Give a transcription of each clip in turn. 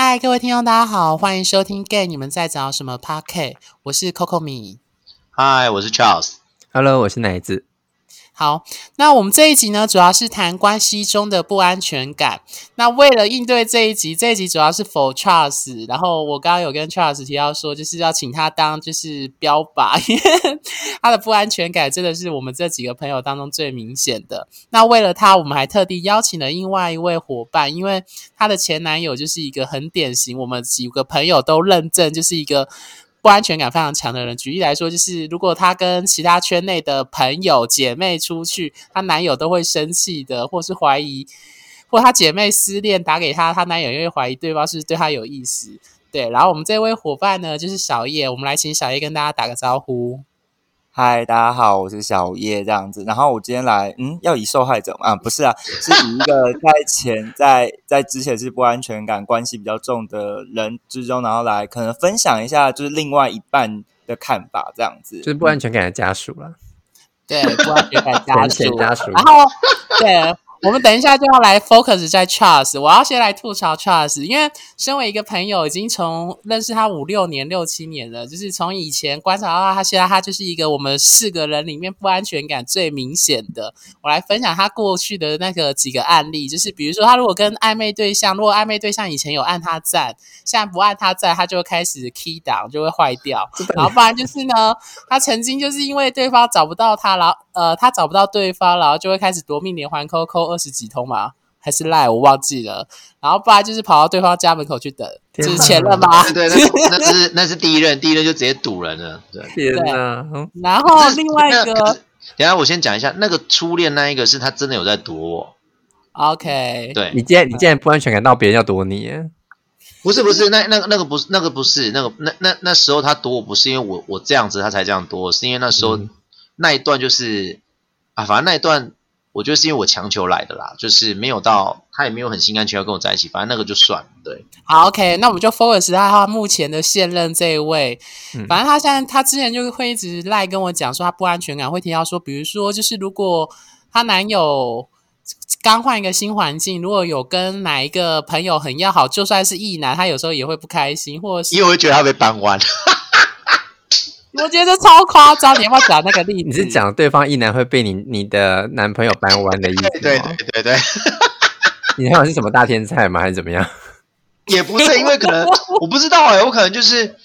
嗨，各位听众，大家好，欢迎收听《Gay 你们在找什么 p a r k 我是 Coco 米。嗨，我是 Charles。Hello，我是奶子。好，那我们这一集呢，主要是谈关系中的不安全感。那为了应对这一集，这一集主要是 for Charles。然后我刚刚有跟 Charles 提到说，就是要请他当就是标靶，因为 他的不安全感真的是我们这几个朋友当中最明显的。那为了他，我们还特地邀请了另外一位伙伴，因为他的前男友就是一个很典型，我们几个朋友都认证就是一个。不安全感非常强的人，举例来说，就是如果她跟其他圈内的朋友姐妹出去，她男友都会生气的，或是怀疑，或她姐妹失恋打给她，她男友又会怀疑对方是对她有意思。对，然后我们这位伙伴呢，就是小叶，我们来请小叶跟大家打个招呼。嗨，大家好，我是小叶这样子。然后我今天来，嗯，要以受害者啊，不是啊，是以一个 在前在在之前是不安全感关系比较重的人之中，然后来可能分享一下，就是另外一半的看法这样子，就是不安全感的家属了。对，不安全感家 属，家属。然后对。我们等一下就要来 focus 在 Charles，我要先来吐槽 Charles，因为身为一个朋友，已经从认识他五六年、六七年了，就是从以前观察到他，现在他就是一个我们四个人里面不安全感最明显的。我来分享他过去的那个几个案例，就是比如说他如果跟暧昧对象，如果暧昧对象以前有按他赞，现在不按他赞，他就会开始 key 档，就会坏掉。然后不然就是呢，他曾经就是因为对方找不到他，然后呃他找不到对方，然后就会开始夺命连环扣扣。二十几通嘛？还是赖？我忘记了。然后不然就是跑到对方家门口去等，这是前任吗？对，那是那是第一任，第一任就直接堵人了。对，天哪！然后另外一个，等下我先讲一下，那个初恋那一个是他真的有在躲我。OK，对你竟然你竟然不安全感到别人要躲你，不是不是，那那个那个不是那个不是那个那那那时候他躲我不是因为我我这样子他才这样躲，是因为那时候那一段就是啊，反正那一段。我觉得是因为我强求来的啦，就是没有到他也没有很心甘情愿跟我在一起，反正那个就算了。对，好，OK，那我们就 focus 在他目前的现任这一位。反正他现在他之前就会一直赖跟我讲说他不安全感，会提到说，比如说就是如果她男友刚换一个新环境，如果有跟哪一个朋友很要好，就算是异男，他有时候也会不开心，或者是因为会觉得他被搬弯。我觉得超夸张，你要不要讲那个例子？你是讲对方一男会被你你的男朋友掰弯的意思吗？对对对对，你男友是什么大天才吗？还是怎么样？也不是，因为可能我不知道哎，我可能就是。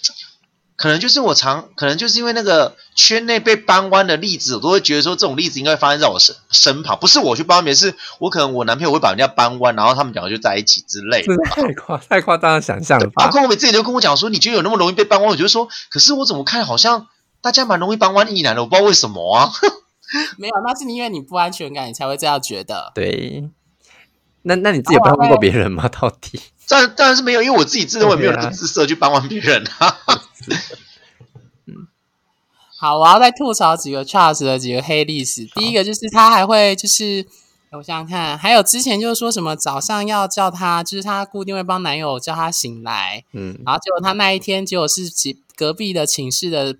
可能就是我常，可能就是因为那个圈内被搬弯的例子，我都会觉得说这种例子应该发生在我身身旁，不是我去扳别是我可能我男朋友会把人家搬弯，然后他们两个就在一起之类的。太夸太夸张的想象了。包括我们自己都跟我讲说，你觉得有那么容易被搬弯？我就说，可是我怎么看好像大家蛮容易搬弯一男的，我不知道为什么啊。没有，那是因为你不安全感，你才会这样觉得。对。那那你自己有扳弯过别人吗？到底？当当然是没有，因为我自己自认为没有那个姿色去帮完别人。嗯，好，我要再吐槽几个 Charles 的几个黑历史。第一个就是他还会就是，我想想看，还有之前就是说什么早上要叫他，就是他固定会帮男友叫他醒来，嗯，然后结果他那一天结果是隔壁的寝室的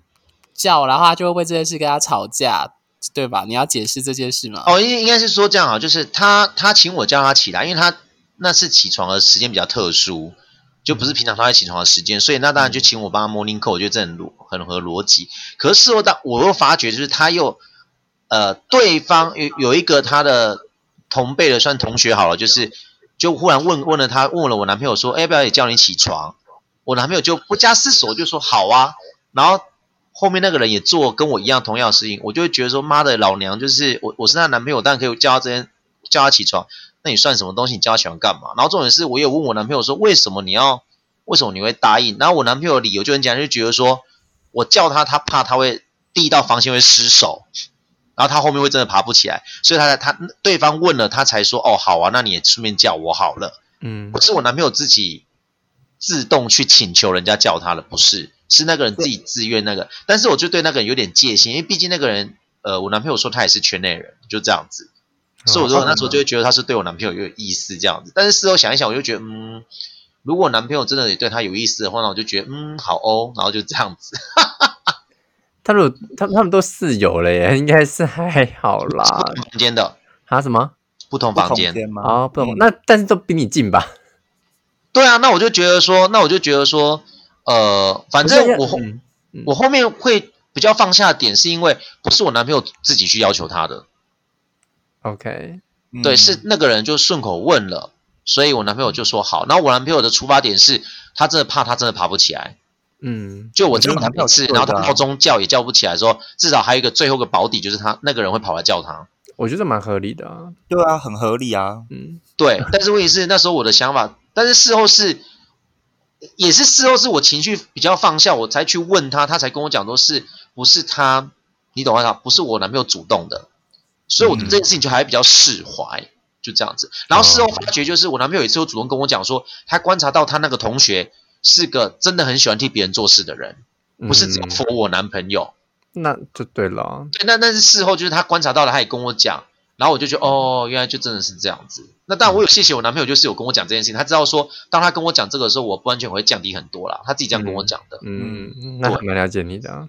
叫，然后他就会为这件事跟他吵架，对吧？你要解释这件事吗？哦，应应该是说这样啊，就是他他请我叫他起来，因为他那次起床的时间比较特殊。就不是平常他会起床的时间，所以那当然就请我帮他 morning call，我觉得这很逻很合逻辑。可是事后当我又发觉，就是他又呃，对方有有一个他的同辈的算同学好了，就是就忽然问问了他，问了我男朋友说，要不要也叫你起床？我男朋友就不加思索就说好啊。然后后面那个人也做跟我一样同样的事情，我就会觉得说，妈的老娘就是我我是她男朋友，当然可以叫他这边叫他起床。那你算什么东西？你叫他起床干嘛？然后重点是我有问我男朋友说，为什么你要？为什么你会答应？然后我男朋友的理由就很简单，就觉得说我叫他，他怕他会第一道防线会失守，然后他后面会真的爬不起来，所以他才他对方问了，他才说哦好啊，那你也顺便叫我好了。嗯，不是我男朋友自己自动去请求人家叫他了，不是，是那个人自己自愿那个。但是我就对那个人有点戒心，因为毕竟那个人，呃，我男朋友说他也是圈内人，就这样子。所以我说那时候就会觉得他是对我男朋友有意思这样子，但是事后想一想，我就觉得嗯，如果男朋友真的也对他有意思的话，那我就觉得嗯好哦，然后就这样子。他如果他他们都室友了耶，应该是还好啦。房间的啊什么不同房间吗？啊不同，那但是都比你近吧？对啊，那我就觉得说，那我就觉得说，呃，反正我后、嗯嗯我后面会比较放下的点，是因为不是我男朋友自己去要求他的，OK，对，嗯是那个人就顺口问了，所以我男朋友就说好。然后我男朋友的出发点是他真的怕他真的爬不起来，嗯就我叫他一次，然后他闹钟叫也叫不起来的时候，至少还有一个最后一个保底，就是他那个人会跑来叫他。我觉得蛮合理的啊。对啊，很合理啊。嗯对，但是问题是那时候我的想法，但是事后是，也是事后是我情绪比较放下，我才去问他，他才跟我讲说是不是他，你懂吗？不是我男朋友主动的，所以我对嗯这件事情就还比较释怀，就这样子。然后事后发觉，就是我男朋友有一次有主动跟我讲说，他观察到他那个同学是个真的很喜欢替别人做事的人，不是只有嗯 for 我男朋友。那就对了。对，那那是事后，就是他观察到了，他也跟我讲，然后我就觉得哦，原来就真的是这样子。那当然，我有谢谢我男朋友，就是有跟我讲这件事情，他知道说，当他跟我讲这个的时候，我不安全感会降低很多啦，他自己这样跟我讲的。嗯，那还蛮了解你的啊。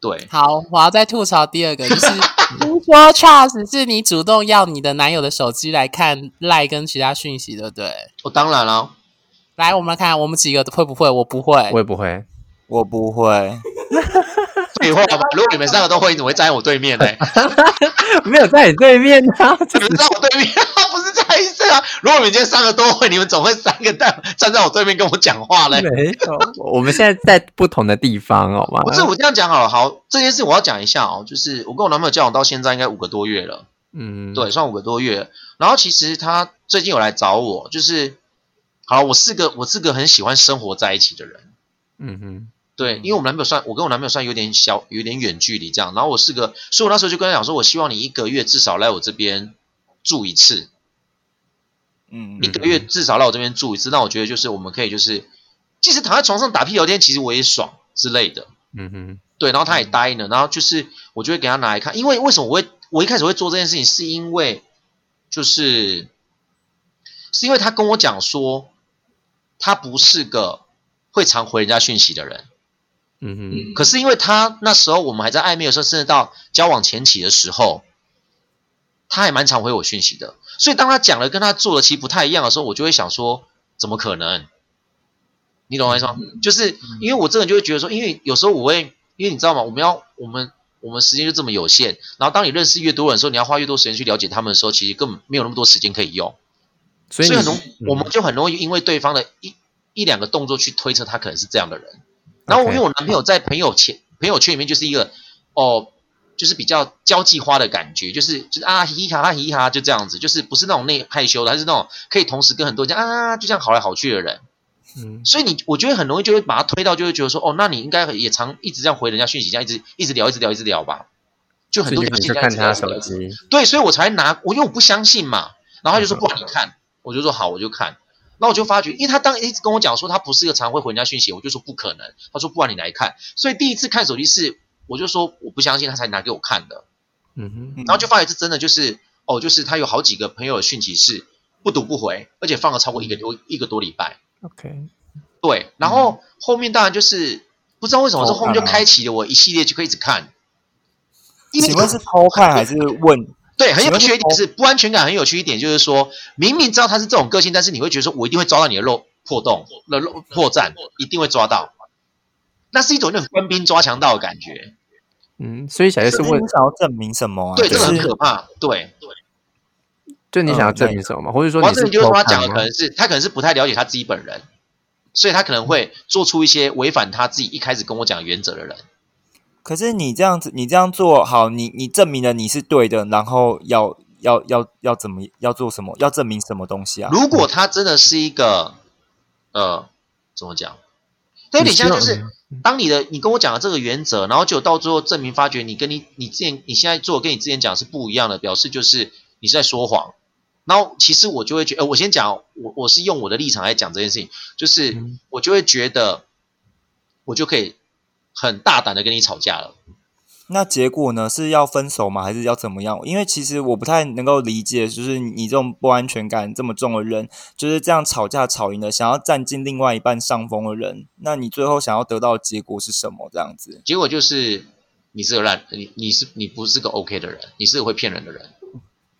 对，好，我要再吐槽第二个，就是 听说 Charles 是你主动要你的男友的手机来看赖跟其他讯息，对不对？我、当然了，来，我们来看我们几个会不会？我不会我。也不会。我不会，废话吧，如果你们三个都会，你怎么会站在我对面呢？没有在你对面啊，你们在我对面，不是这样意思啊。如果你们今天三个都会，你们总会三个站站在我对面跟我讲话嘞。没有。我们现在在不同的地方，好吗？不是我这样讲好了，好，这件事我要讲一下哦，就是我跟我男朋友交往到现在应该五个多月了。嗯，对，算五个多月。然后其实他最近有来找我，就是，好，我是个我是个很喜欢生活在一起的人。嗯哼，对，因为我们男朋友算我跟我男朋友算有点小，有点远距离这样。然后我是个，所以我那时候就跟他讲说，我希望你一个月至少来我这边住一次，嗯一个月至少来我这边住一次。那我觉得就是我们可以就是，即使躺在床上打屁聊天，其实我也爽之类的。嗯哼，对，然后他也答应了，然后就是我就会给他拿来看，因为为什么我会我一开始会做这件事情，是因为就是是因为他跟我讲说，他不是个会常回人家讯息的人，嗯哼，可是因为他那时候我们还在暧昧的时候，甚至到交往前期的时候，他还蛮常回我讯息的，所以当他讲了跟他做的其实不太一样的时候，我就会想说，怎么可能？你懂我意思吗？就是因为我这个人就会觉得说，因为有时候我会，因为你知道吗？我们要我们我们时间就这么有限，然后当你认识越多人的时候，你要花越多时间去了解他们的时候，其实根本没有那么多时间可以用，所以很容嗯我们就很容易因为对方的一一两个动作去推测他可能是这样的人。然后因为我男朋友在朋友圈朋友圈里面就是一个哦，就是比较交际花的感觉，就是就是啊嘻嘻哈哈嘻嘻哈哈就这样子，就是不是那种内害羞的，他是那种可以同时跟很多人讲啊就这样好来好去的人。嗯所以你我觉得很容易就会把他推到，就会觉得说，哦，那你应该也常一直这样回人家讯息，这样一直一直聊，一直聊，一直聊吧。就很多所以你就看他手机，对，所以我才拿我因为我不相信嘛，然后他就说不然你看，我就说好，我就看。然后我就发觉，因为他当一直跟我讲说他不是一个常会回人家讯息，我就说不可能。他说不然你来看。所以第一次看手机是，我就说我不相信，他才拿给我看的。嗯哼，然后就发觉是真的，就是哦，就是他有好几个朋友的讯息是不读不回，而且放了超过一个多一个多礼拜。OK，对，然后后面当然就是不知道为什么，偷这后面就开启了我一系列就可以一直看。因为请问是偷看还是问？对，很有趣的一点是不安全感，很有趣一点就是说，明明知道他是这种个性，但是你会觉得说我一定会抓到你的漏破洞、的漏破绽，一定会抓到。那是一种那种官兵抓强盗的感觉，嗯，所以小叶是你，想要证明什么啊？对，这个很可怕。对对，就你想要证明什么吗？或者说我要证你是偷明就是说他讲？的可能是他可能是不太了解他自己本人，所以他可能会做出一些违反他自己一开始跟我讲原则的人。可是你这样子，你这样做好，你你证明了你是对的，然后要要要要怎么要做什么？要证明什么东西啊？如果他真的是一个，呃，怎么讲？它有点像就是，当你的你跟我讲的这个原则，然后就到最后证明发觉你跟你你之前你现在做跟你之前讲是不一样的，表示就是你是在说谎。然后其实我就会觉得，呃，我先讲，我我是用我的立场来讲这件事情，就是嗯我就会觉得，我就可以很大胆的跟你吵架了。那结果呢？是要分手吗？还是要怎么样？因为其实我不太能够理解，就是你这种不安全感这么重的人，就是这样吵架吵赢了，想要占尽另外一半上风的人，那你最后想要得到的结果是什么？这样子，结果就是你是个烂，你你是你不是个 OK 的人，你是个会骗人的人。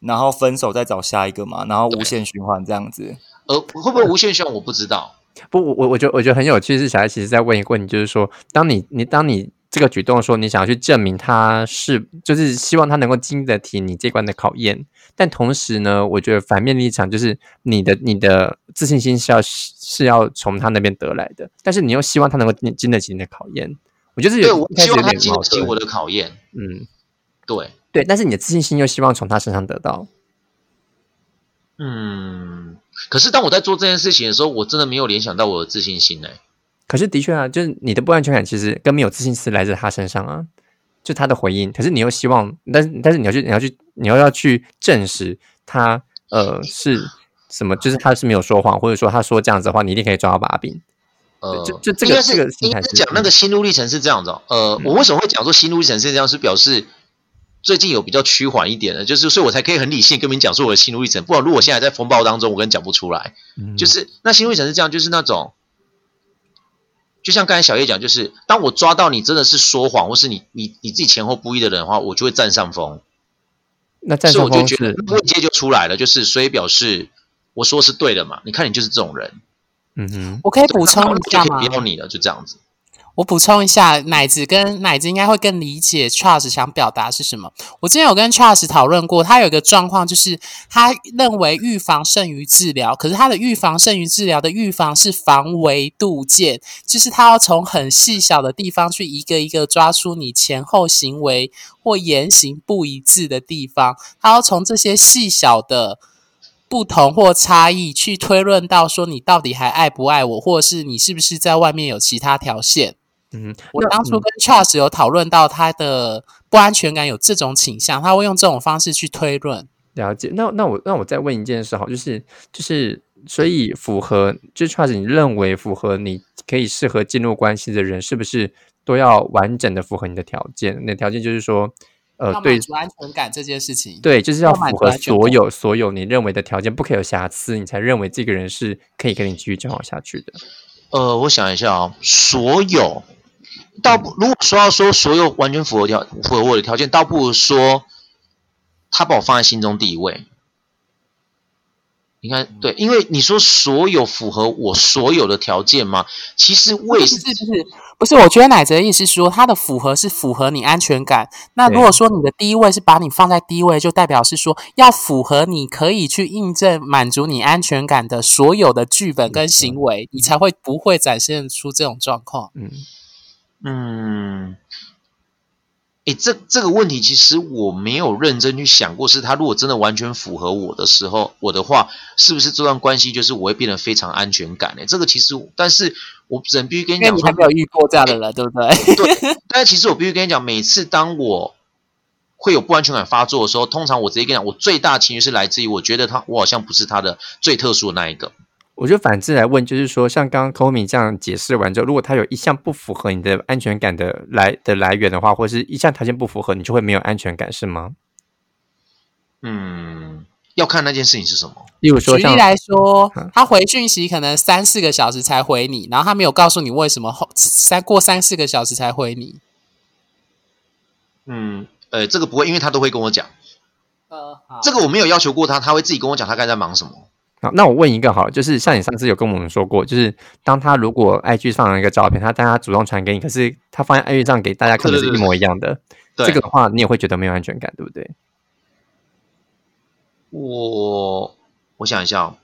然后分手再找下一个嘛，然后无限循环这样子。呃，会不会无限循环我不知道，不，我我我觉得我觉得很有趣，是小孩其实在问一个问题，就是说，当你你当你这个举动说你想要去证明他是，就是希望他能够经得起你这关的考验，但同时呢，我觉得反面立场就是你的你的自信心是要是要从他那边得来的，但是你又希望他能够经经得起你的考验，我觉得是对我有一开始希望他经得起我的考验。嗯，对，对，但是你的自信心又希望从他身上得到，嗯，可是当我在做这件事情的时候，我真的没有联想到我的自信心呢、可是的确啊，就是你的不安全感其实跟没有自信是来自他身上啊，就他的回应。可是你又希望，但是但是你要去你要去你要要去证实他呃是什么，就是他是没有说谎，或者说他说这样子的话，你一定可以抓到把柄。呃，就就这个这个心应态是该是讲那个心路历程是这样子、哦。呃，我为什么会讲说心路历程是这样？是表示最近有比较趋缓一点的，就是所以我才可以很理性跟你讲说我的心路历程。不然如果现在在风暴当中，我跟你讲不出来。嗯就是那心路历程是这样，就是那种，就像刚才小叶讲，就是当我抓到你真的是说谎，或是你你你自己前后不一的人的话，我就会占上风。那占所以我就上风是觉得位阶就出来了，就是所以表示我说是对的嘛。你看你就是这种人，嗯哼我可以补充一下吗？不要你了，就这样子。我补充一下，奶子跟奶子应该会更理解 Charles 想表达是什么。我之前有跟 Charles 讨论过，他有一个状况，就是他认为预防胜于治疗，可是他的预防胜于治疗的预防是防微杜渐，就是他要从很细小的地方去一个一个抓出你前后行为或言行不一致的地方，他要从这些细小的。不同或差异去推论到说你到底还爱不爱我，或者是你是不是在外面有其他条线。嗯哼，我当初跟 Charles 有讨论到他的不安全感有这种倾向，他会用这种方式去推论。了解。那那我那我再问一件事哈，就是就是所以符合就是 trust 你认为符合你可以适合进入关系的人，是不是都要完整的符合你的条件？你的条件就是说，呃要，对安全感这件事情。，对，就是要符合所有所有你认为的条件，不可以有瑕疵，你才认为这个人是可以跟你继续交往下去的。呃，我想一下啊、所有倒不如果说要说所有完全符合条符合我的条件，倒不如说他把我放在心中第一位。你看对，因为你说所有符合我所有的条件吗？其实我也是不是不是不是，我觉得奶子的意思是说，他的符合是符合你安全感。那如果说你的第一位是把你放在第一位，就代表是说要符合你可以去印证满足你安全感的所有的剧本跟行为，你才会不会展现出这种状况。嗯，嗯，诶，这这个问题其实我没有认真去想过，是他如果真的完全符合我的时候，我的话是不是这段关系就是我会变得非常安全感呢？这个其实，但是我只能必须跟你讲你还，没有遇过这样的人，对不对？对，但是其实我必须跟你讲，每次当我会有不安全感发作的时候，通常我直接跟你讲，我最大的情绪是来自于我觉得他，我好像不是他的最特殊的那一个。我觉得反之来问，就是说，像刚刚 Komi 这样解释完之后，如果他有一项不符合你的安全感的来的来源的话，或者是一项条件不符合，你就会没有安全感，是吗？嗯，要看那件事情是什么。例如说像举例来说嗯，他回讯息可能三四个小时才回你，然后他没有告诉你为什么后三过三四个小时才回你。嗯，呃，这个不会，因为他都会跟我讲。呃，好这个我没有要求过他，他会自己跟我讲他该在忙什么。好，那我问一个好了，就是像你上次有跟我们说过，就是当他如果 IG 上了一个照片，他但他主动传给你，可是他发现 IG 上给大家看的是一模一样的，对这个的话你也会觉得没有安全感，对不对？我我想一下、哦，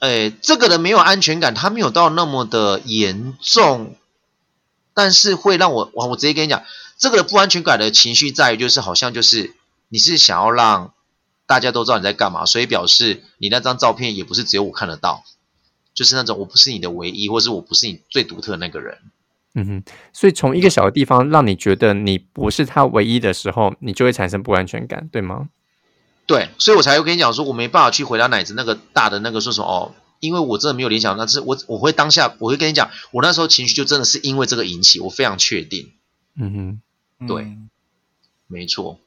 诶，这个人没有安全感，他没有到那么的严重，但是会让我，我，我直接跟你讲，这个不安全感的情绪在于，就是好像就是你是想要让大家都知道你在干嘛，所以表示你那张照片也不是只有我看得到，就是那种我不是你的唯一，或是我不是你最独特的那个人。嗯哼，所以从一个小的地方让你觉得你不是他唯一的时候，你就会产生不安全感，对吗？对，所以我才会跟你讲说，我没办法去回答奶子那个大的那个说什么哦，因为我真的没有联想到，但是我我会当下我会跟你讲，我那时候情绪就真的是因为这个引起，我非常确定，嗯哼，对嗯没错。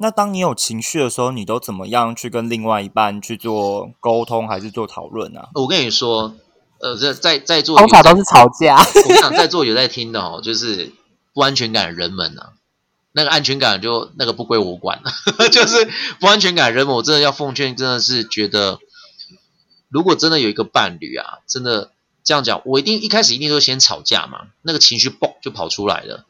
那当你有情绪的时候，你都怎么样去跟另外一半去做沟通，还是做讨论啊？我跟你说，呃，在在在座通常都是吵架。我跟你讲，在座有在听的哦，就是不安全感的人们啊，那个安全感就那个不归我管，就是不安全感的人们，我真的要奉劝，真的是觉得，如果真的有一个伴侣啊，真的这样讲，我一定一开始一定都先吵架嘛，那个情绪嘣就跑出来了。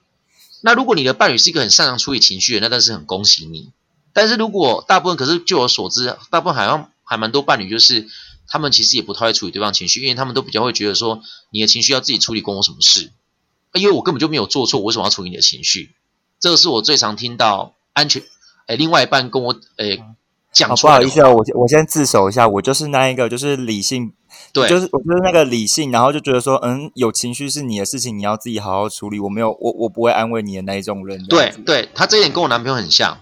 那如果你的伴侣是一个很擅长处理情绪的，那但是很恭喜你。但是如果大部分，可是据我所知，大部分好像还蛮多伴侣就是他们其实也不太会处理对方情绪，因为他们都比较会觉得说你的情绪要自己处理，关我什么事？因为我根本就没有做错，我为什么要处理你的情绪？这个是我最常听到安全，哎，另外一半跟我，哎，讲出来。不好意思，我我先自首一下，我就是那一个，就是理性，对，就是我就是那个理性，然后就觉得说，嗯，有情绪是你的事情，你要自己好好处理。我没有，我我不会安慰你的那一种人。对，对他这一点跟我男朋友很像，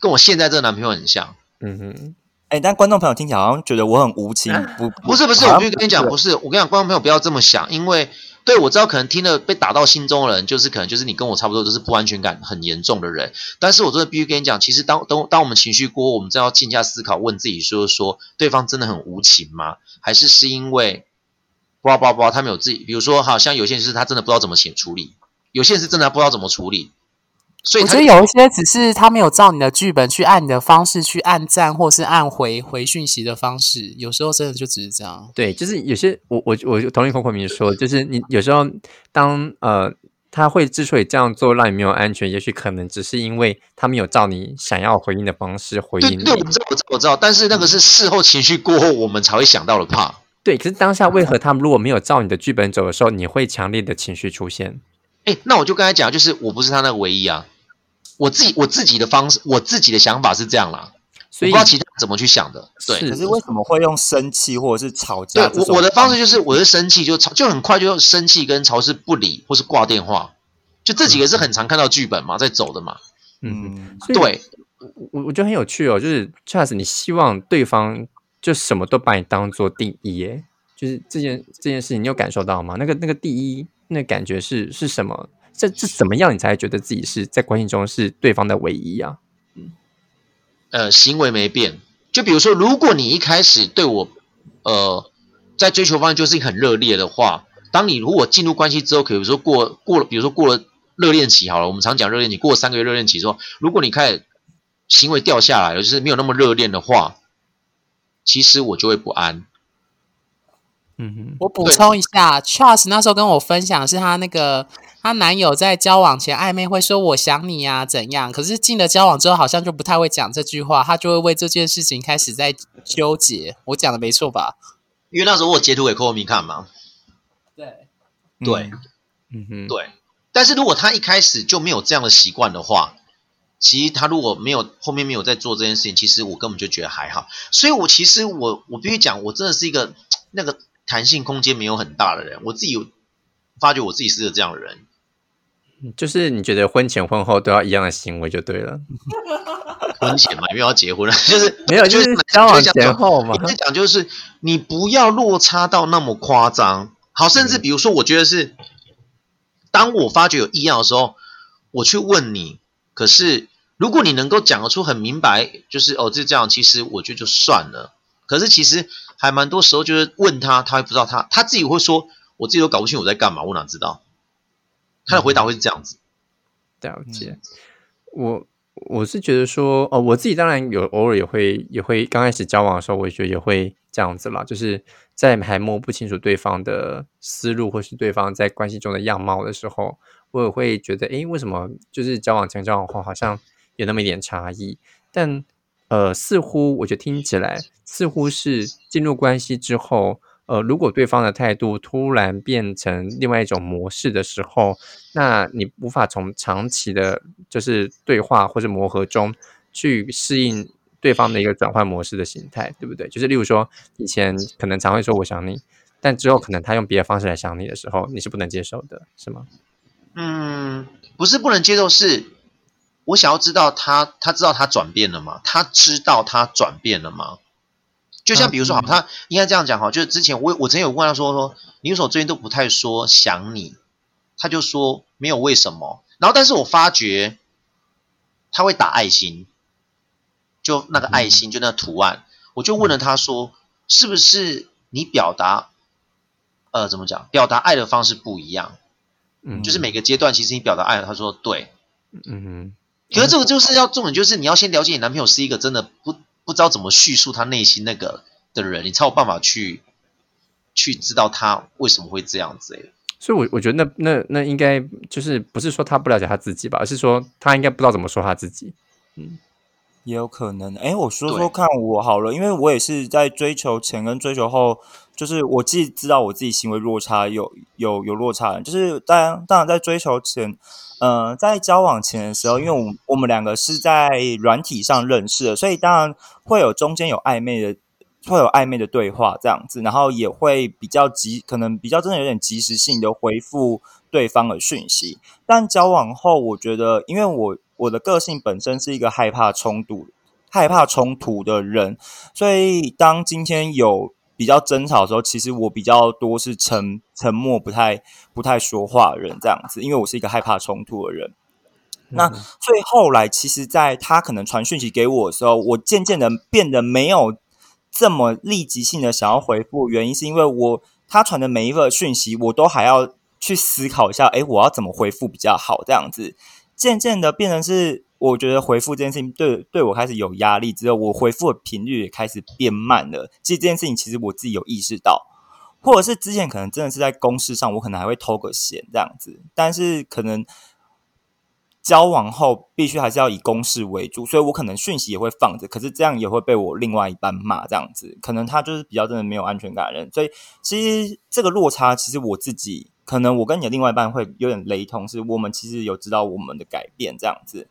跟我现在这个男朋友很像。嗯哼，哎，但观众朋友听起来好像觉得我很无情，不，不是，不是，我就跟你讲，不是，我跟你讲，观众朋友不要这么想，因为。对，我知道可能听了被打到心中的人，就是可能就是你跟我差不多都是不安全感很严重的人。但是我真的必须跟你讲，其实当当当我们情绪过，我们真要静下思考，问自己说说，对方真的很无情吗？还是是因为，不不不，他们有自己，比如说，好像有些人是他真的不知道怎么写处理，有些人是真的不知道怎么处理。所以我觉得有一些只是他没有照你的剧本去按你的方式去按赞，或是按回回讯息的方式，有时候真的就只是这样。对，就是有些我我我同意孔孔明说，就是你有时候当呃他会之所以这样做让你没有安全，也许可能只是因为他没有照你想要回应的方式回应。对，我知道，我知道，我知道，但是那个是事后情绪过后我们才会想到的怕。对，可是当下为何他们如果没有照你的剧本走的时候，你会强烈的情绪出现？哎，那我就刚才讲，就是我不是他那个唯一啊。我自己我自己的方式，我自己的想法是这样啦，所以不知道其他怎么去想的。对，可是为什么会用生气或者是吵架？对，我我的方式就是，我是生气就吵，就很快就生气跟吵是不理或是挂电话，就这几个是很常看到剧本嘛，在走的嘛。嗯，对，我我觉得很有趣哦，就是 Charles，你希望对方就什么都把你当做第一，耶，就是这件这件事情，你有感受到吗？那个那个第一，那感觉是是什么？这这怎么样，你才觉得自己是在关系中是对方的唯一啊？嗯，呃，行为没变。就比如说，如果你一开始对我，呃，在追求方面就是很热烈的话，当你如果进入关系之后，比如说过过了，比如说过了热恋期好了，我们常讲热恋期，过了三个月热恋期之后，如果你开始行为掉下来了，就是没有那么热恋的话，其实我就会不安。嗯哼，我补充一下，Charles 那时候跟我分享是他那个。她男友在交往前暧昧会说“我想你呀”怎样？可是进了交往之后，好像就不太会讲这句话。他就会为这件事情开始在纠结。我讲的没错吧？因为那时候我截图给 k o m i 看嘛。对，对，嗯哼，对。但是如果他一开始就没有这样的习惯的话，其实他如果没有后面没有在做这件事情，其实我根本就觉得还好。所以我其实我我必须讲，我真的是一个 那个弹性空间没有很大的人。我自己有发觉我自己是个这样的人。就是你觉得婚前婚后都要一样的行为就对了。婚前嘛，因为要结婚了，就是没有，就是交往前后嘛。你讲就是你不要落差到那么夸张。好，甚至比如说，我觉得是，当我发觉有异样的时候，我去问你。可是如果你能够讲得出很明白，就是哦，就这样，其实我觉得就算了。可是其实还蛮多时候，就是问他，他会不知道他他自己会说，我自己都搞不清我在干嘛，我哪知道？他的回答会是这样子，了解。我我是觉得说，哦，我自己当然有偶尔也会也会刚开始交往的时候，我觉得也会这样子啦，就是在还摸不清楚对方的思路或是对方在关系中的样貌的时候，我也会觉得，诶，为什么就是交往前交往后好像有那么一点差异？但呃，似乎我觉得听起来似乎是进入关系之后。呃，如果对方的态度突然变成另外一种模式的时候，那你无法从长期的，就是对话或者磨合中去适应对方的一个转换模式的形态，对不对？就是例如说，以前可能常会说我想你，但之后可能他用别的方式来想你的时候，你是不能接受的，是吗？嗯，不是不能接受，是我想要知道他，他知道他转变了吗？他知道他转变了吗？就像比如说，好，他应该这样讲哈，就是之前我我曾经有问他说说，你为什么最近都不太说想你？他就说没有为什么。然后，但是我发觉他会打爱心，就那个爱心，就那图案，我就问了他说，是不是你表达，呃，怎么讲？表达爱的方式不一样？嗯，就是每个阶段其实你表达爱，他说对，嗯哼。可是这个就是要重点，就是你要先了解你男朋友是一个真的不。不知道怎么叙述他内心那个的人，你才有办法去去知道他为什么会这样子、欸。所以我，我觉得那那那应该就是不是说他不了解他自己吧，而是说他应该不知道怎么说他自己。嗯也有可能。哎，我说说看我好了，因为我也是在追求前跟追求后，就是我既知道我自己行为落差有有有落差，就是当然当然在追求前，呃，在交往前的时候，因为我们我们两个是在软体上认识的，所以当然会有中间有暧昧的。会有暧昧的对话这样子，然后也会比较及，可能比较真的有点及时性的回复对方的讯息。但交往后，我觉得，因为我我的个性本身是一个害怕冲突、害怕冲突的人，所以当今天有比较争吵的时候，其实我比较多是沉沉默，不太不太说话的人这样子，因为我是一个害怕冲突的人。那所以后来，其实在他可能传讯息给我的时候，我渐渐的变得没有这么立即性的想要回复，原因是因为我他传的每一个讯息，我都还要去思考一下，诶，我要怎么回复比较好？这样子，渐渐的变成是，我觉得回复这件事情对对我开始有压力，之后我回复的频率也开始变慢了。其实这件事情，其实我自己有意识到，或者是之前可能真的是在公事上，我可能还会偷个闲这样子，但是可能。交往后必须还是要以公事为主，所以我可能讯息也会放着，可是这样也会被我另外一半骂，这样子可能他就是比较真的没有安全感的人，所以其实这个落差，其实我自己可能我跟你的另外一半会有点雷同，是我们其实有知道我们的改变这样子，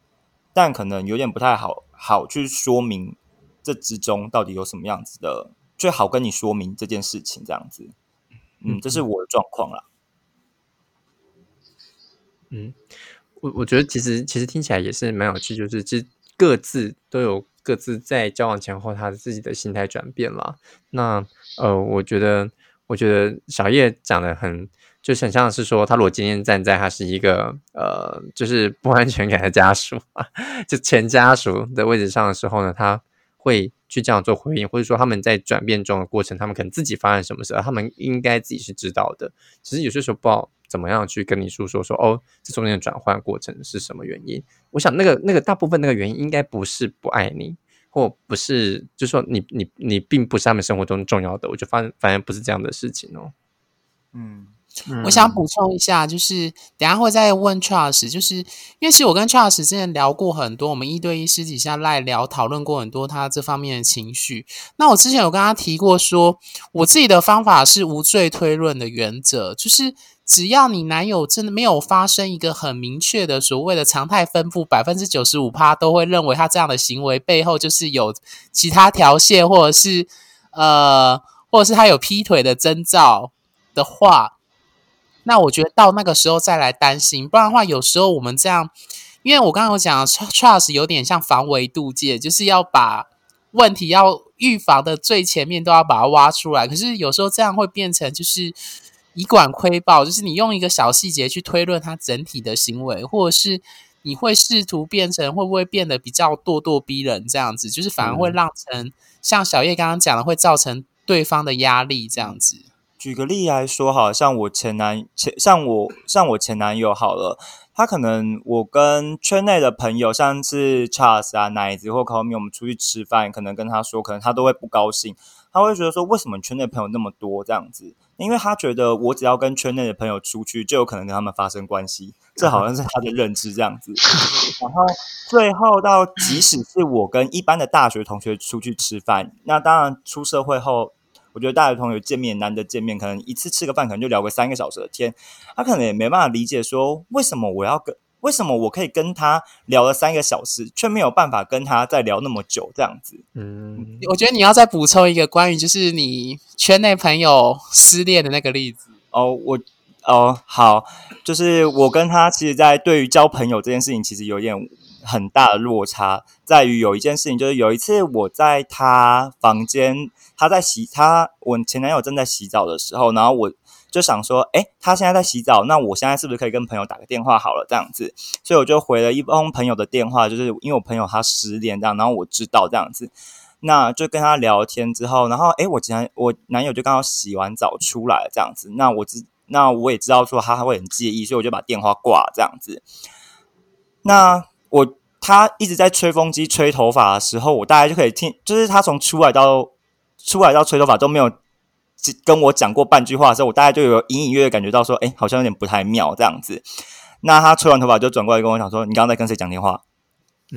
但可能有点不太好好去说明这之中到底有什么样子的，最好跟你说明这件事情这样子，嗯，这是我的状况啦。嗯，我我觉得其实其实听起来也是蛮有趣，就是其实各自都有各自在交往前后他自己的心态转变啦。那呃，我觉得我觉得小叶讲的很，就很像是说，他如果今天站在他是一个呃，就是不安全感的家属，就前家属的位置上的时候呢，他会去这样做回应，或者说他们在转变中的过程，他们可能自己发生什么事，他们应该自己是知道的。其实有些时候不知道怎么样去跟你诉说说，哦，这中间的转换过程是什么原因？我想那个那个大部分那个原因应该不是不爱你，或不是，就是说你你你并不是他们生活中重要的。我就发现反而不是这样的事情哦。嗯，我想补充一下，就是等下会再问 Charles，就是因为其实我跟 Charles 之前聊过很多，我们一对一私底下来聊讨论过很多他这方面的情绪。那我之前有跟他提过说，我自己的方法是无罪推论的原则，就是只要你男友真的没有发生一个很明确的所谓的常态分布，百分之九十五趴都会认为他这样的行为背后就是有其他条线，或者是呃，或者是他有劈腿的征兆的话。那我觉得到那个时候再来担心，不然的话，有时候我们这样，因为我刚刚有讲，trust 有点像防微杜渐，就是要把问题要预防的最前面都要把它挖出来。可是有时候这样会变成就是以管窥豹，就是你用一个小细节去推论他整体的行为，或者是你会试图变成会不会变得比较咄咄逼人这样子，就是反而会让成像小叶刚刚讲的，会造成对方的压力这样子。举个例来说，好像我前男前像我像我前男友好了，他可能我跟圈内的朋友，像是 Charles 啊、奶子或 c o m 我们出去吃饭，可能跟他说，可能他都会不高兴，他会觉得说，为什么圈内朋友那么多这样子？因为他觉得我只要跟圈内的朋友出去，就有可能跟他们发生关系，这好像是他的认知这样子。然后最后到，即使是我跟一般的大学同学出去吃饭，那当然出社会后。我觉得大学同学见面难得见面，可能一次吃个饭，可能就聊个三个小时的天。他可能也没办法理解说，为什么我要跟，为什么我可以跟他聊了三个小时，却没有办法跟他再聊那么久这样子。嗯，我觉得你要再补充一个关于就是你圈内朋友失恋的那个例子。哦，我哦好，就是我跟他其实，在对于交朋友这件事情，其实有点很大的落差，在于有一件事情，就是有一次我在他房间。他在洗，他我前男友正在洗澡的时候，然后我就想说，哎，他现在在洗澡，那我现在是不是可以跟朋友打个电话好了？这样子，所以我就回了一封朋友的电话，就是因为我朋友他失联这样，然后我知道这样子，那就跟他聊天之后，然后哎，我前我男友就刚好洗完澡出来这样子，那我知那我也知道说他会很介意，所以我就把电话挂这样子。那我他一直在吹风机吹头发的时候，我大概就可以听，就是他从出来到。出来到吹头发都没有跟我讲过半句话的时候，我大概就有隐隐约约感觉到说，哎，好像有点不太妙这样子。那他吹完头发就转过来跟我讲说：“你刚刚在跟谁讲电话？”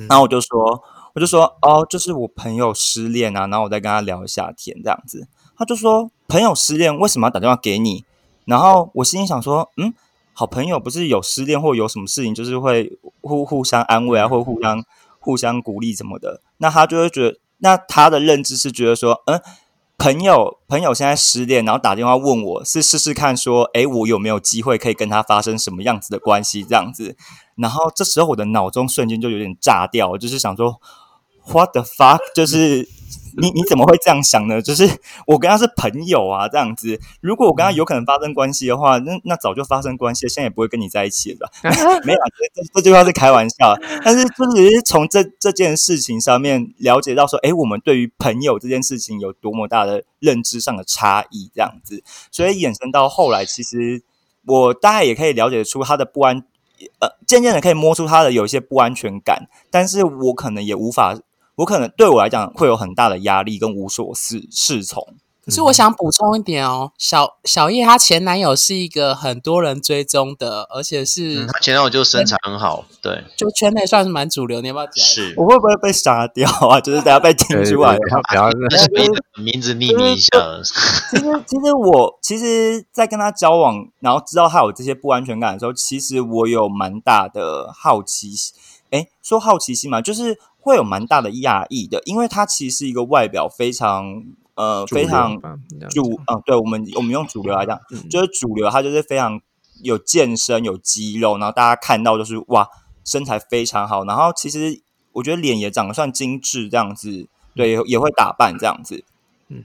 然后我就说：“我就说哦，就是我朋友失恋啊，然后我再跟他聊一下天这样子。”他就说：“朋友失恋为什么要打电话给你？”然后我心里想说：“嗯，好朋友不是有失恋或有什么事情，就是会互互相安慰啊，或互相互相鼓励什么的。”那他就会觉得，那他的认知是觉得说：“嗯。”朋友，朋友现在失恋，然后打电话问我是试试看，说，诶，我有没有机会可以跟他发生什么样子的关系这样子？然后这时候我的脑中瞬间就有点炸掉，就是想说，what the fuck，就是。你你怎么会这样想呢？就是我跟他是朋友啊，这样子。如果我跟他有可能发生关系的话，那那早就发生关系了，现在也不会跟你在一起了。没有，这这句话是开玩笑。但是就是从这这件事情上面了解到说，哎，我们对于朋友这件事情有多么大的认知上的差异，这样子。所以衍生到后来，其实我大概也可以了解出他的不安，呃，渐渐的可以摸出他的有一些不安全感，但是我可能也无法。我可能对我来讲会有很大的压力跟无所适适从。可是我想补充一点哦，小小叶她前男友是一个很多人追踪的，而且是她前男友就身材很好，对，就圈内算是蛮主流。你要不要讲？是，我会不会被杀掉啊？就是大家被听出来，不要名字匿名一下。其实，其实我其实，在跟他交往，然后知道他有这些不安全感的时候，其实我有蛮大的好奇心。哎，说好奇心嘛，就是。会有蛮大的压抑的，因为他其实是一个外表非常呃非常主嗯，对我们我们用主流来讲，就是主流，他就是非常有健身有肌肉，然后大家看到就是哇身材非常好，然后其实我觉得脸也长得算精致这样子，对也会打扮这样子，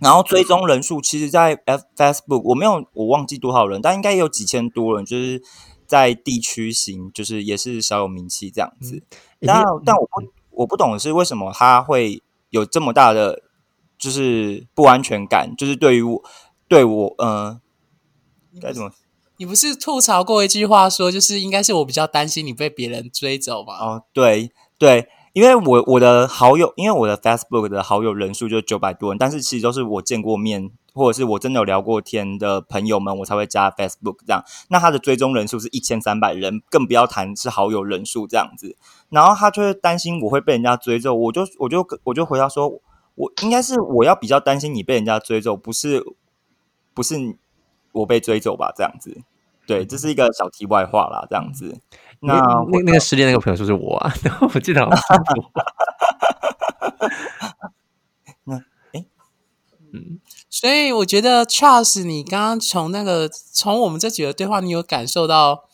然后追踪人数其实，在 F Facebook 我没有我忘记多少人，但应该有几千多人，就是在地区型就是也是小有名气这样子，但但我不。我不懂的是为什么他会有这么大的就是不安全感，就是对于我对我呃该怎么？你不是吐槽过一句话说，就是应该是我比较担心你被别人追走吗？哦，对对，因为我我的好友，因为我的 Facebook 的好友人数就九百多人，但是其实都是我见过面。或者是我真的有聊过天的朋友们，我才会加 Facebook 这样。那他的追踪人数是一千三百人，更不要谈是好友人数这样子。然后他就会担心我会被人家追踪，我就我就我就回答说，我应该是我要比较担心你被人家追踪，不是不是我被追走吧？这样子，对，这是一个小题外话啦，这样子。那那那个失恋那个朋友就是我啊，然后我记得。那哎，嗯。所以我觉得 Charles，你刚刚从那个从我们这几个对话，你有感受到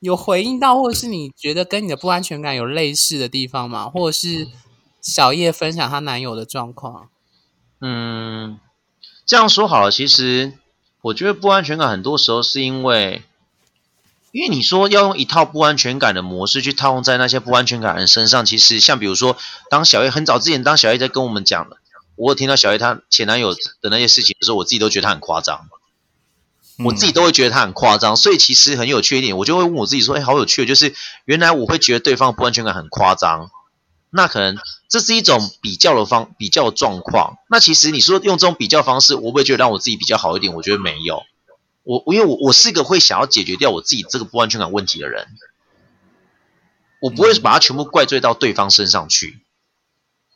有回应到，或者是你觉得跟你的不安全感有类似的地方吗？或者是小叶分享她男友的状况？嗯，这样说好了，其实我觉得不安全感很多时候是因为，因为你说要用一套不安全感的模式去套用在那些不安全感人身上，其实像比如说，当小叶很早之前，当小叶在跟我们讲了。我有听到小叶她前男友的那些事情的时候，我自己都觉得他很夸张，我自己都会觉得他很夸张，所以其实很有趣一点，我就会问我自己说：“哎，好有趣，就是原来我会觉得对方不安全感很夸张，那可能这是一种比较的方比较状况。那其实你说用这种比较方式，我会觉得让我自己比较好一点？我觉得没有，我因为我我是一个会想要解决掉我自己这个不安全感问题的人，我不会把它全部怪罪到对方身上去，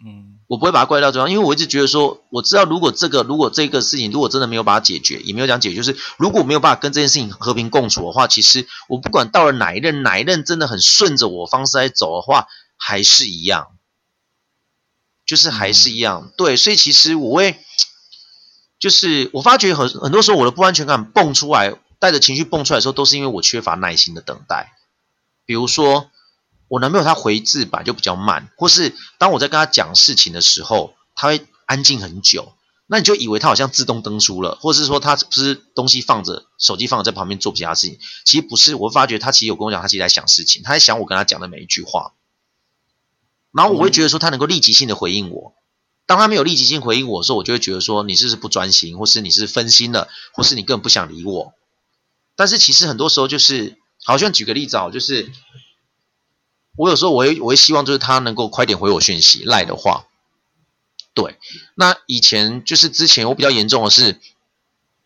嗯。”我不会把它怪到对方，因为我一直觉得说，我知道如果这个如果这个事情如果真的没有把它解决，也没有讲解决，就是如果没有办法跟这件事情和平共处的话，其实我不管到了哪一任哪一任真的很顺着我方式来走的话，还是一样，就是还是一样。对，所以其实我会，就是我发觉很很多时候我的不安全感蹦出来，带着情绪蹦出来的时候，都是因为我缺乏耐心的等待，比如说。我男朋友他回字版就比较慢，或是当我在跟他讲事情的时候，他会安静很久，那你就以为他好像自动登出了，或是说他不是东西放着，手机放着在旁边做其他事情，其实不是，我发觉他其实有跟我讲，他其实在想事情，他在想我跟他讲的每一句话，然后我会觉得说他能够立即性的回应我，当他没有立即性回应我的时候，我就会觉得说你是不是不专心，或是你是分心了，或是你根本不想理我，但是其实很多时候就是，好像举个例子哦，就是。我有时候我会我会希望就是他能够快点回我讯息赖的话，对，那以前就是之前我比较严重的是，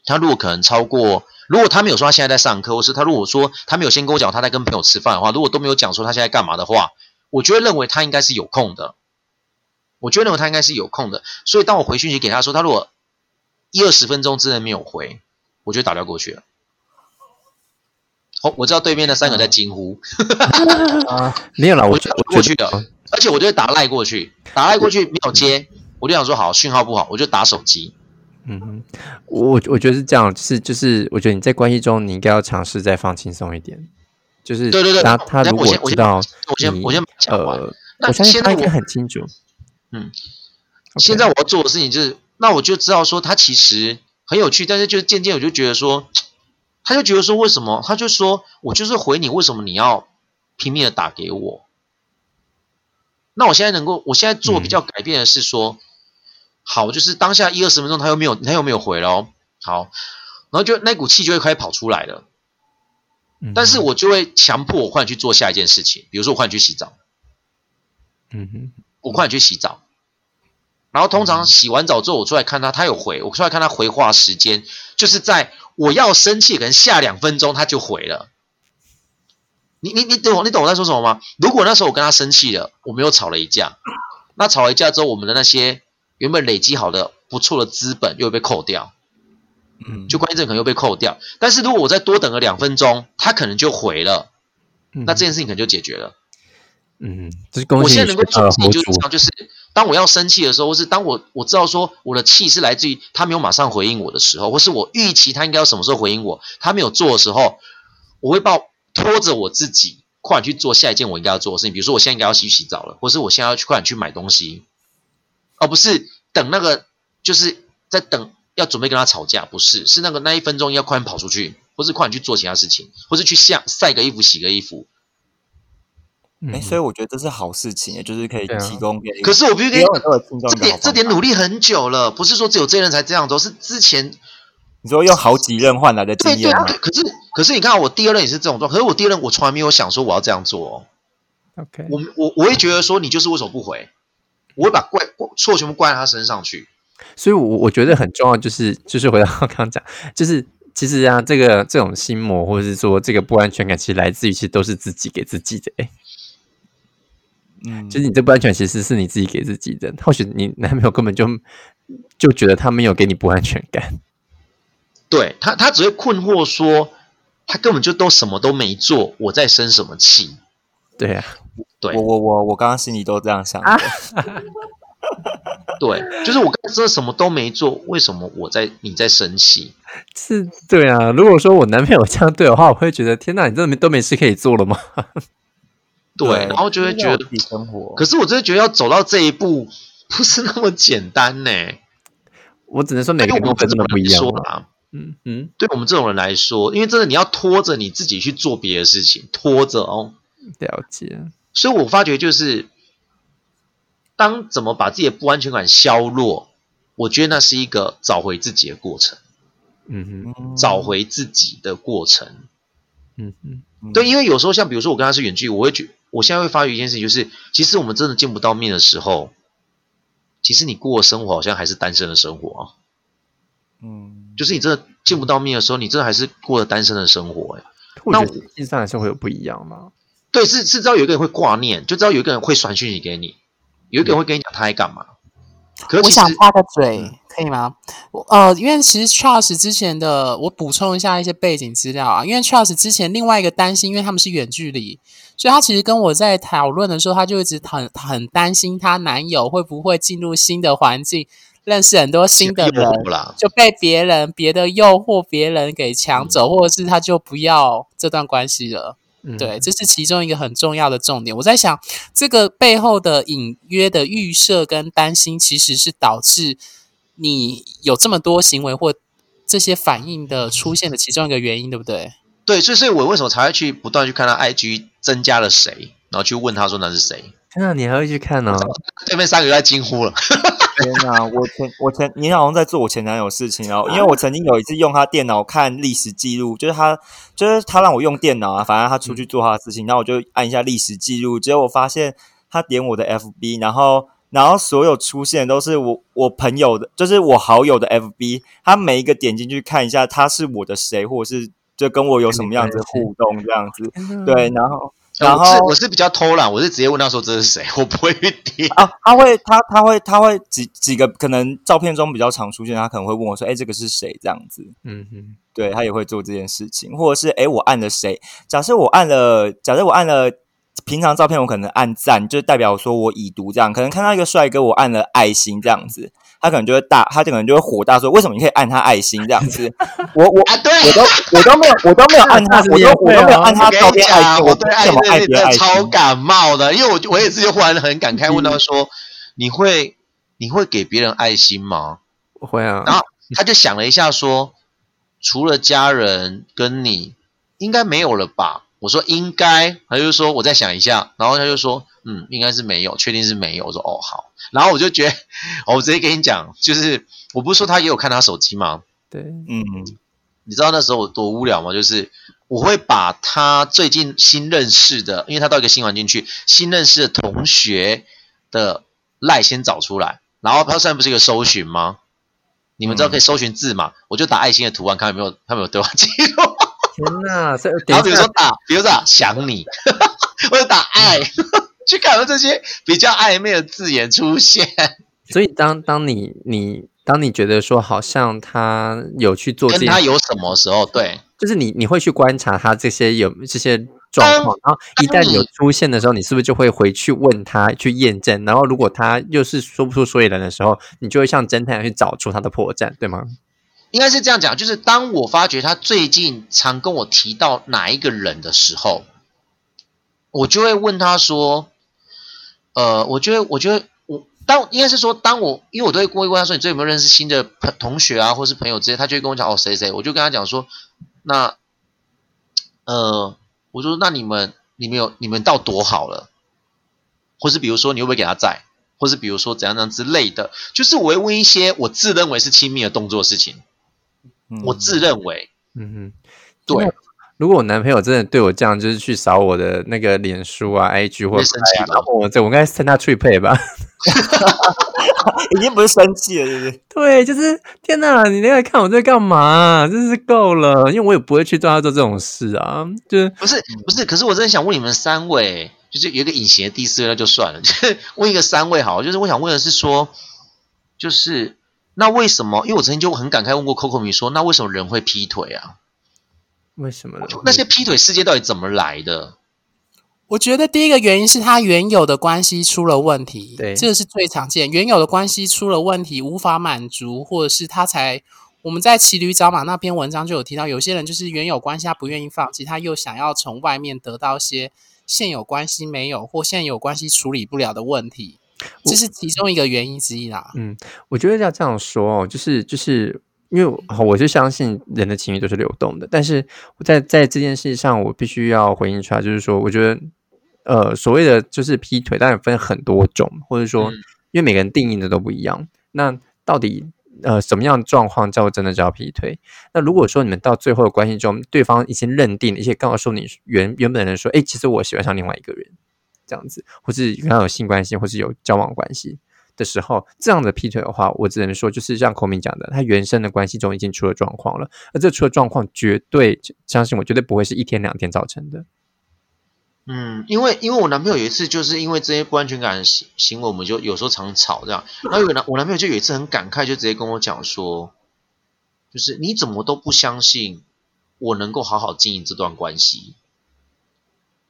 他如果可能超过，如果他没有说他现在在上课，或是他如果说他没有先跟我讲他在跟朋友吃饭的话，如果都没有讲说他现在干嘛的话，我就会认为他应该是有空的。我就会认为他应该是有空的，所以当我回讯息给他说，他如果一二十分钟之内没有回，我就打掉过去了。哦，我知道对面那三个在惊呼，啊，没有了，我我过去的的，而且我就会打赖过去，打赖过去没有接，我就想说好，讯号不好，我就打手机。嗯哼，我我觉得是这样，就是就是，我觉得你在关系中，你应该要尝试再放轻松一点。就是对对对他他如果那我先我先知道我先你我先讲完呃，我相信他应该很清楚。嗯。现在我要做的事情就是，那我就知道说他其实很有趣，但是就是渐渐我就觉得说，他就觉得说为什么？他就说我就是回你，为什么你要拼命的打给我？那我现在能够，我现在做比较改变的是说，好，就是当下一二十分钟他又没有，他又没有回了哦，好，然后就那股气就会开始跑出来了，嗯。但是我就会强迫我换去做下一件事情，比如说我换去洗澡，嗯哼我快点去洗澡。然后通常洗完澡之后，我出来看他，他有回，我出来看他回话时间，就是在我要生气，可能下两分钟他就回了。你你你懂你懂我在说什么吗？如果那时候我跟他生气了，我们又吵了一架，那吵了一架之后，我们的那些原本累积好的不错的资本又被扣掉，嗯，就关键证可能又被扣掉。但是如果我再多等个两分钟，他可能就回了，嗯那这件事情可能就解决了。嗯，这是恭我现在能够做的事情到就是这样，就是当我要生气的时候，或是当我我知道说我的气是来自于他没有马上回应我的时候，或是我预期他应该要什么时候回应我，他没有做的时候，我会抱拖着我自己快点去做下一件我应该要做的事情，比如说我现在应该要去洗澡了，或是我现在要去快点去买东西，而不是等那个就是在等要准备跟他吵架，不是，是那个那一分钟要快点跑出去，或是快点去做其他事情，或是去下晒个衣服、洗个衣服。哎，嗯所以我觉得这是好事情，也就是可以对啊提供给可是我必须跟你也有很多的这点这点努力很久了，不是说只有这一任才这样做，是之前你说用好几任换来的经对对验吗？对。可是可是你看，我第二任也是这种状况，可是我第二任我从来没有想说我要这样做哦，OK，我我我会觉得说你就是为什么不回，我会把怪怪错全部怪在他身上去。所以我，我觉得很重要，就是就是回到刚刚讲，就是其实啊，这个这种心魔，或者是说这个不安全感，其实来自于其实都是自己给自己的。哎，嗯，就是你这不安全，其实是你自己给自己的。或许你男朋友根本就就觉得他没有给你不安全感。对他他只会困惑说，他根本就都什么都没做，我在生什么气？对啊，对我我我我刚刚心里都这样想啊的。对，就是我刚才真的什么都没做，为什么我在你在生气？是，对啊。如果说我男朋友这样对我的话，我会觉得天哪，你真的没都没事可以做了吗？对，然后就会觉得生活。可是我真的觉得要走到这一步不是那么简单呢。我只能说每个对我们人都真的不一样啊，嗯嗯，对我们这种人来说，因为真的你要拖着你自己去做别的事情，拖着哦。了解。所以我发觉就是，当怎么把自己的不安全感消弱，我觉得那是一个找回自己的过程，嗯哼，嗯找回自己的过程。嗯哼，嗯对，因为有时候像比如说我跟他是远距离，我会觉我现在会发觉一件事情，就是其实我们真的见不到面的时候，其实你过的生活好像还是单身的生活啊。嗯，就是你真的见不到面的时候，你真的还是过着单身的生活、那觉得实际上还是会有不一样吗。对，是是知道有一个人会挂念，就知道有一个人会传讯息给你，有一个人会跟你讲他在干嘛。我想插个嘴，可以吗？我呃，因为其实 Charles 之前的，我补充一下一些背景资料啊。因为 Charles 之前另外一个担心，因为他们是远距离，所以他其实跟我在讨论的时候，他就一直很很担心她男友会不会进入新的环境，认识很多新的人，就被别人别的诱惑，别人给抢走，或者是他就不要这段关系了。嗯，对，这是其中一个很重要的重点。我在想，这个背后的隐约的预设跟担心，其实是导致你有这么多行为或这些反应的出现的其中一个原因，对不对？对，所以所以我为什么才会去不断去看他 IG 增加了谁，然后去问他说那是谁？天哪，你还会去看呢？对面三个就在惊呼了。天哪！我前我前你好像在做我前男友事情哦，因为我曾经有一次用他电脑看历史记录，就是他就是他让我用电脑啊，反正他出去做他的事情，然后我就按一下历史记录，结果我发现他点我的 FB，然后然后所有出现都是我我朋友的，就是我好友的 FB，他每一个点进去看一下，他是我的谁，或者是就跟我有什么样子的互动这样子，对，然后然后我是我是比较偷懒，我是直接问他说这是谁，我不会去点。啊，他会他他会他会几几个可能照片中比较常出现，他可能会问我说，哎，这个是谁这样子，嗯哼，对他也会做这件事情，或者是哎，我按了谁？假设我按了，假设我按了。平常照片我可能按赞，就代表说我已读这样。可能看到一个帅哥，我按了爱心这样子，他可能就会大，他可能就会火大说：“为什么你可以按他爱心这样子？” 我我啊，对，我都我都没有，我都没有按他，我都我都没有按他照片爱心。我对爱？超感冒的，因为我我也是忽然很感慨，问他说：“你会你会给别人爱心吗？”会啊。然后他就想了一下说：“除了家人跟你，应该没有了吧？”我说应该，他就说我再想一下，然后他就说嗯，应该是没有，确定是没有。我说哦好，然后我就觉得，我直接跟你讲，就是我不是说他也有看他手机吗？对，嗯，你知道那时候我多无聊吗？就是我会把他最近新认识的，因为他到一个新环境去，新认识的同学的赖先找出来，然后他现在不是一个搜寻吗？你们知道可以搜寻字嘛？我就打爱心的图案，看有没有他有没有对话记录。天呐！然后比如说打，比如说打想你，或者打爱，去看到这些比较暧昧的字眼出现。所以当当你你当你觉得说好像他有去做，跟他有什么时候对，就是你你会去观察他这些有这些状况，然后一旦有出现的时候，你是不是就会回去问他去验证？然后如果他又是说不出所以然的时候，你就会像侦探去找出他的破绽，对吗？应该是这样讲，就是当我发觉他最近常跟我提到哪一个人的时候，我就会问他说：“呃，我觉得，我觉得我当应该是说，当我因为我都会过问他说，你最近有没有认识新的朋同学啊，或是朋友之类，他就会跟我讲哦，谁谁，我就跟他讲说，那呃，我说那你们你们有你们到多好了，或是比如说你会不会给他在，或是比如说怎样怎样之类的，就是我会问一些我自认为是亲密的动作事情。”我自认为，嗯哼，对。如果我男朋友真的对我这样，就是去扫我的那个脸书啊、IG 或者生气然后我这我应该跟他去配吧？已经不是生气了，对不对？对，就是天哪，你那个看我在干嘛？真是够了，因为我也不会去对他做这种事啊。就是不是不是，可是我真的想问你们三位，就是有一个隐形的第四位，那就算了。就是问一个三位好，就是我想问的是说，就是。那为什么？因为我曾经就很感慨问过 Coco 米说，那为什么人会劈腿啊？为什么呢？那些劈腿事件到底怎么来的？我觉得第一个原因是他原有的关系出了问题，对，这个是最常见。原有的关系出了问题，无法满足，或者是他才我们在骑驴找马那篇文章就有提到，有些人就是原有关系他不愿意放弃，他又想要从外面得到一些现有关系没有或现有关系处理不了的问题。这是其中一个原因之一啦。嗯，我觉得要这样说哦，就是就是因为我就相信人的情绪都是流动的，但是在在这件事上，我必须要回应出来，就是说，我觉得呃，所谓的就是劈腿，当然分很多种，或者说，因为每个人定义的都不一样。那到底呃什么样的状况叫真的叫劈腿？那如果说你们到最后的关系中，对方已经认定，而且刚好说你原原本的人说，哎，其实我喜欢上另外一个人。这样子，或是跟他有性关系，或是有交往关系的时候，这样的劈腿的话，我只能说，就是像孔明讲的，他原生的关系中已经出了状况了，而这出了状况，绝对相信我，绝对不会是一天两天造成的。嗯，因为因为我男朋友有一次，就是因为这些不安全感行行为，我们就有时候常吵这样。然后有男我男朋友就有一次很感慨，就直接跟我讲说，就是你怎么都不相信我能够好好经营这段关系。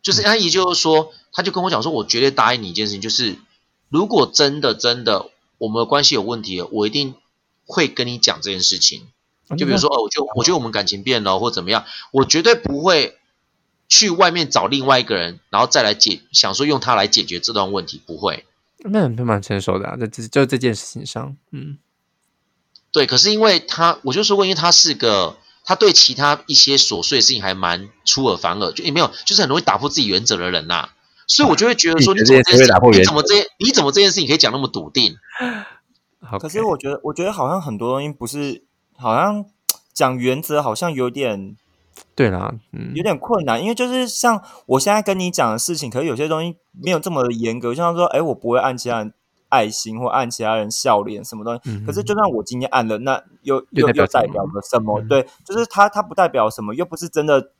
就是他，也就是说，他就跟我讲说，我绝对答应你一件事情，就是如果真的真的我们的关系有问题，我一定会跟你讲这件事情。就比如说，哦，我就我觉得我们感情变了，或怎么样，我绝对不会去外面找另外一个人，然后再来解，想说用他来解决这段问题，不会。那很蛮成熟的啊，在这就这件事情上，嗯，对。可是因为他，我就说过，因为他是个。他对其他一些琐碎的事情还蛮出尔反尔，就也没有，就是很容易打破自己原则的人呐。所以我就会觉得说，你怎么这你怎么这你怎么这件事情可以讲那么笃定？可是我觉得，我觉得好像很多东西不是，好像讲原则好像有点，对啦，嗯，有点困难。因为就是像我现在跟你讲的事情，可是有些东西没有这么严格，像说，哎，我不会按其他人爱心或按其他人笑脸什么东西。嗯可是就算我今天按了，那又又又代表什么又代表了什么？嗯对，就是它它不代表什么，又不是真的。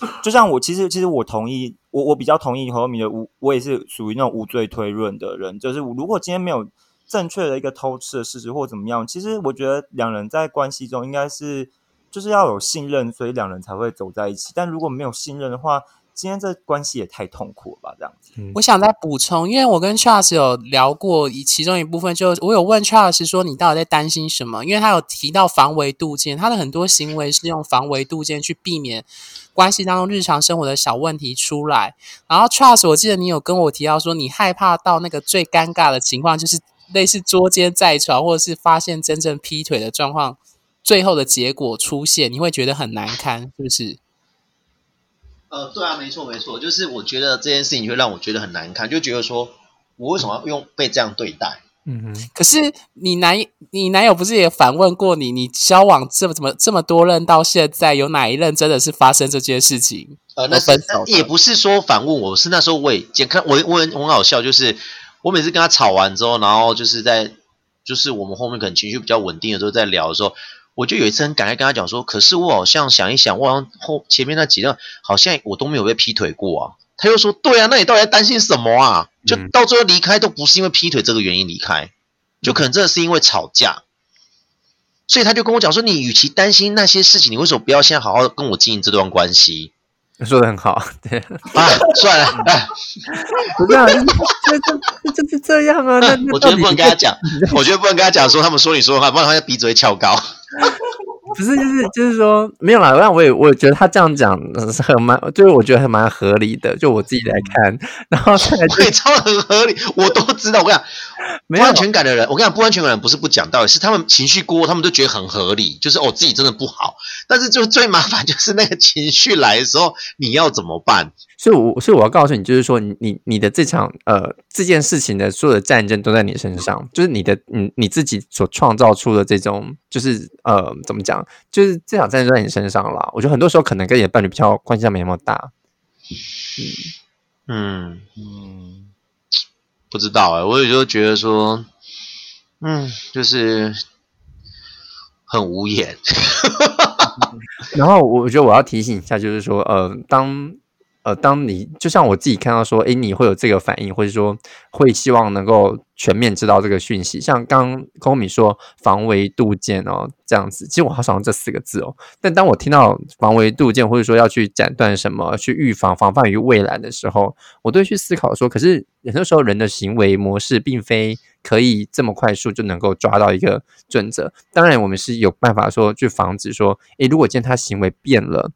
就像我其实其实我同意，我我比较同意何友明的无，我也是属于那种无罪推论的人。就是如果今天没有正确的一个偷吃的事实或怎么样，其实我觉得两人在关系中应该是就是要有信任，所以两人才会走在一起。但如果没有信任的话，今天这关系也太痛苦了吧？这样子，我想再补充，因为我跟 Charles 有聊过一其中一部分，就我有问 Charles 说你到底在担心什么？因为他有提到防微杜渐，他的很多行为是用防微杜渐去避免关系当中日常生活的小问题出来。然后 Charles，我记得你有跟我提到说，你害怕到那个最尴尬的情况，就是类似捉奸在床，或者是发现真正劈腿的状况，最后的结果出现，你会觉得很难堪，是不是？呃，对啊，没错没错，就是我觉得这件事情会让我觉得很难看，就觉得说我为什么要用被这样对待？嗯哼，可是你男你男友不是也反问过你？你交往这么怎么这么多任到现在，有哪一任真的是发生这件事情？呃，那是分手也不是说反问我，是那时候我也见看我我很好笑，就是我每次跟他吵完之后，然后就是在就是我们后面可能情绪比较稳定的时候在聊的时候，我就有一次很感慨跟他讲说，可是我好像想一想，我好像后前面那几段好像我都没有被劈腿过啊。他又说，对啊，那你到底在担心什么啊？就嗯到最后离开都不是因为劈腿这个原因离开，就可能真的是因为吵架。所以他就跟我讲说，你与其担心那些事情，你为什么不要现在好好跟我经营这段关系说的很好，对，啊？算了，哎，不是啊，这这这就是这样啊。我觉得不能跟他讲，我觉得不能跟他讲说他们说你说的话，不然他鼻子会翘高。不是，就是就是说没有啦。那我也我也觉得他这样讲呃是很蛮，就是我觉得还蛮合理的。就我自己来看，然后对，超很合理，我都知道。我跟你讲，没有不安全感的人，我跟你讲，不安全感的人不是不讲道理，是他们情绪过，他们都觉得很合理，就是哦自己真的不好。但是就最麻烦就是那个情绪来的时候，你要怎么办？所以我，所以我要告诉你，就是说你，你你的这场呃这件事情的所有的战争都在你身上，就是你的你你自己所创造出的这种，就是呃怎么讲，就是这场战争在你身上了。我觉得很多时候可能跟你的伴侣比较关系上没那么大，嗯，嗯，不知道哎、我有时候觉得说，嗯，就是很无言。然后我觉得我要提醒一下，就是说，呃，当呃当你就像我自己看到说，诶，你会有这个反应，或者说会希望能够全面知道这个讯息，像刚刚空米说防微杜渐哦这样子，其实我好想用这四个字哦。但当我听到防微杜渐，或者说要去斩断什么，去预防防范于未然的时候，我都会去思考说，可是很多时候人的行为模式并非可以这么快速就能够抓到一个准则。当然，我们是有办法说去防止说，诶，如果今天他行为变了。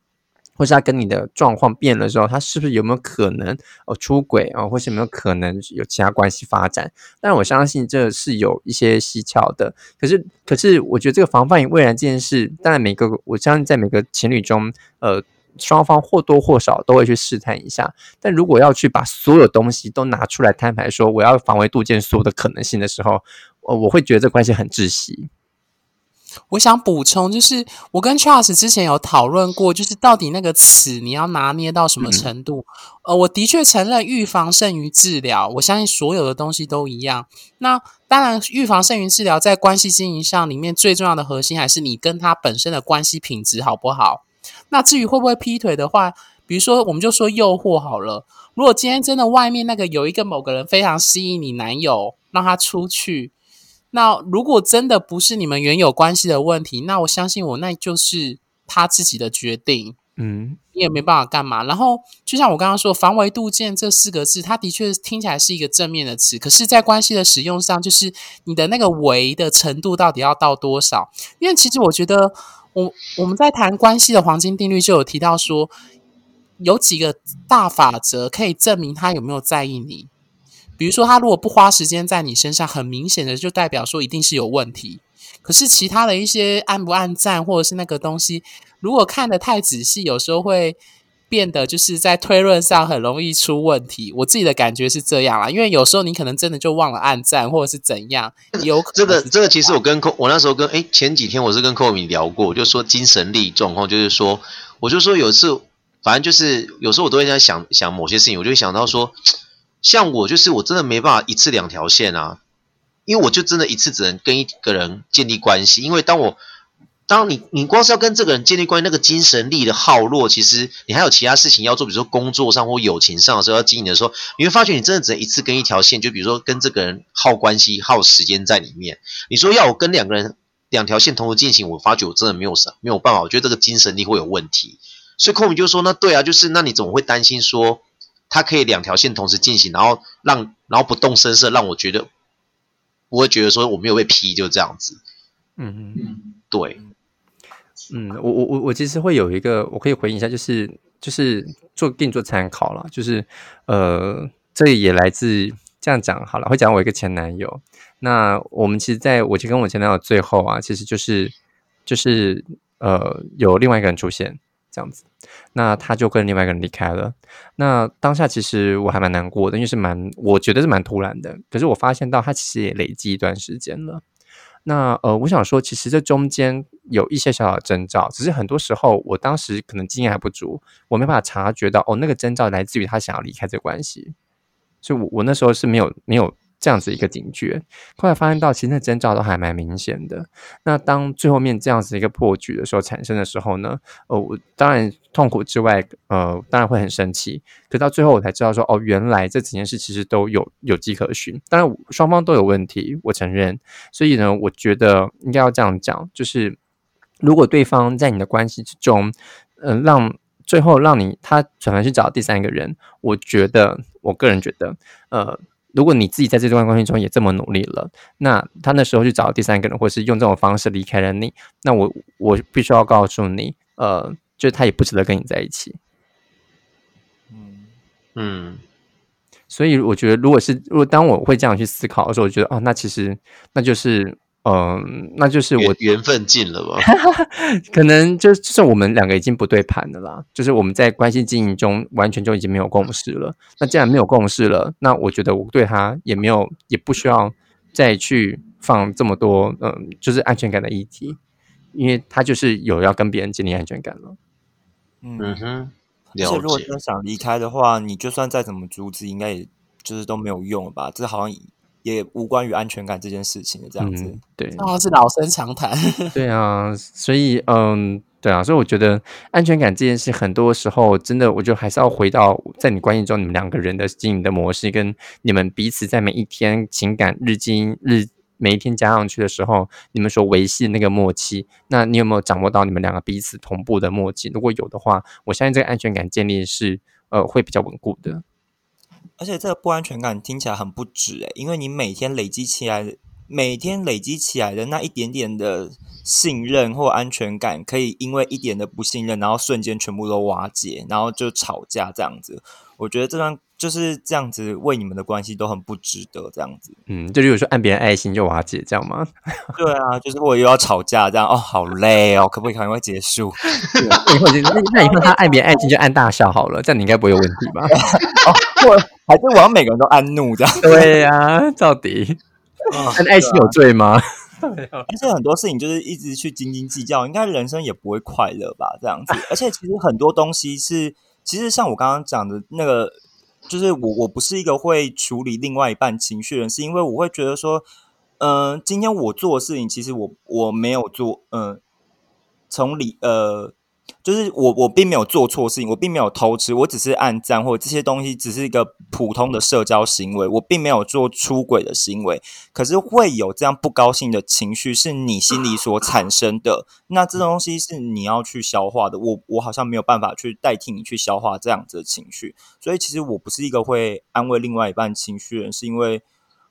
或是他跟你的状况变了之后，他是不是有没有可能哦出轨啊、或是有没有可能有其他关系发展？但我相信这是有一些蹊跷的。可是，可是我觉得这个防范于未然这件事，当然每个我相信在每个情侣中，呃，双方或多或少都会去试探一下。但如果要去把所有东西都拿出来摊牌，说我要防微杜渐所有的可能性的时候，呃，我会觉得这关系很窒息。我想补充，就是我跟 Charles 之前有讨论过，就是到底那个词你要拿捏到什么程度？呃，我的确承认预防胜于治疗，我相信所有的东西都一样。那当然，预防胜于治疗，在关系经营上里面最重要的核心还是你跟他本身的关系品质好不好？那至于会不会劈腿的话，比如说我们就说诱惑好了，如果今天真的外面那个有一个某个人非常吸引你男友，让他出去。那如果真的不是你们原有关系的问题，那我相信我那就是他自己的决定，嗯，你也没办法干嘛。然后就像我刚刚说“防微杜渐”这四个字，它的确听起来是一个正面的词，可是，在关系的使用上，就是你的那个“微”的程度到底要到多少？因为其实我觉得，我我们在谈关系的黄金定律就有提到说，有几个大法则可以证明他有没有在意你。比如说，他如果不花时间在你身上，很明显的就代表说一定是有问题。可是其他的一些按不按赞，或者是那个东西，如果看得太仔细，有时候会变得就是在推论上很容易出问题。我自己的感觉是这样啦，因为有时候你可能真的就忘了按赞，或者是怎样，有可能这个这个其实我跟寇我那时候跟哎前几天我是跟寇敏聊过，我就说精神力状况，就是说我就说有一次，反正就是有时候我都会在想想某些事情，我就会想到说，像我就是我真的没办法一次两条线啊，因为我就真的一次只能跟一个人建立关系，因为当我当你你光是要跟这个人建立关系，那个精神力的耗落，其实你还有其他事情要做，比如说工作上或友情上的时候要经营的时候，你会发觉你真的只能一次跟一条线，就比如说跟这个人耗关系、耗时间在里面。你说要我跟两个人两条线同时进行，我发觉我真的没有啥没有办法，我觉得这个精神力会有问题。所以空明就说：“那对啊，就是那你怎么会担心说他可以两条线同时进行，然后让然后不动声色，让我觉得不会觉得说我没有被批，就这样子。嗯嗯对，嗯，我我我我其实会有一个，我可以回应一下，就是就是做给你做参考了，就是呃，这也来自这样讲好了，会讲我一个前男友。那我们其实在我就跟我前男友最后啊，其实就是就是呃有另外一个人出现这样子，那他就跟另外一个人离开了。那当下其实我还蛮难过的，因为是蛮我觉得是蛮突然的。可是我发现到他其实也累积一段时间了。那呃，我想说，其实这中间有一些小小的征兆，只是很多时候我当时可能经验还不足，我没办法察觉到哦，那个征兆来自于他想要离开这个关系，所以我我那时候是没有没有这样子一个警觉。后来发现到，其实那征兆都还蛮明显的。那当最后面这样子一个破局的时候产生的时候呢，呃，我当然痛苦之外，呃，当然会很生气。可到最后我才知道说，哦，原来这几件事其实都有有迹可循。当然双方都有问题，我承认。所以呢，我觉得应该要这样讲，就是如果对方在你的关系之中，嗯、让最后让你他转而去找第三个人，我觉得我个人觉得，呃，如果你自己在这段关系中也这么努力了，那他那时候去找第三个人，或是用这种方式离开了你，那我我必须要告诉你，呃，就是他也不值得跟你在一起。嗯，嗯，所以我觉得，如果是如果当我会这样去思考的时候，我觉得哦，那其实那就是，嗯、那就是我缘缘分尽了吧？可能就就是我们两个已经不对盘了啦，就是我们在关系经营中完全就已经没有共识了。那既然没有共识了，那我觉得我对他也没有，也不需要再去放这么多，嗯，就是安全感的议题，因为他就是有要跟别人建立安全感了。嗯嗯哼，而且了解如果真。想离开的话，你就算再怎么阻止，应该也就是都没有用了吧？这好像也无关于安全感这件事情的这样子。嗯，对，好像是老生常谈。对啊，所以嗯，对啊，所以我觉得安全感这件事，很多时候真的，我觉得还是要回到在你关系中，你们两个人的经营的模式，跟你们彼此在每一天情感日积日每一天加上去的时候，你们所维系的那个默契，那你有没有掌握到你们两个彼此同步的默契？如果有的话，我相信这个安全感建立是呃会比较稳固的。而且这个不安全感听起来很不值诶，因为你每天累积起来，每天累积起来的那一点点的信任或安全感，可以因为一点的不信任，然后瞬间全部都瓦解，然后就吵架这样子。我觉得这段就是这样子，为你们的关系都很不值得这样子。嗯，就例如说按别人爱心就瓦解，这样吗？对啊，就是我又要吵架这样哦，好累哦，可不可以赶快结束？那以后就那那以后他按别人爱心就按大小好了，这样你应该不会有问题吧？我还是我要每个人都按怒这样。对呀、到底按爱心有罪吗？而且很多事情就是一直去斤斤计较，应该人生也不会快乐吧？这样子，而且其实很多东西是，其实像我刚刚讲的那个，就是我我不是一个会处理另外一半情绪的人，是因为我会觉得说，嗯、今天我做的事情，其实我我没有做，嗯、从理呃。就是我，我并没有做错事情，我并没有偷吃，我只是暗赞或者这些东西只是一个普通的社交行为，我并没有做出轨的行为。可是会有这样不高兴的情绪，是你心里所产生的。那这东西是你要去消化的。我我好像没有办法去代替你去消化这样子的情绪，所以其实我不是一个会安慰另外一半情绪的人，是因为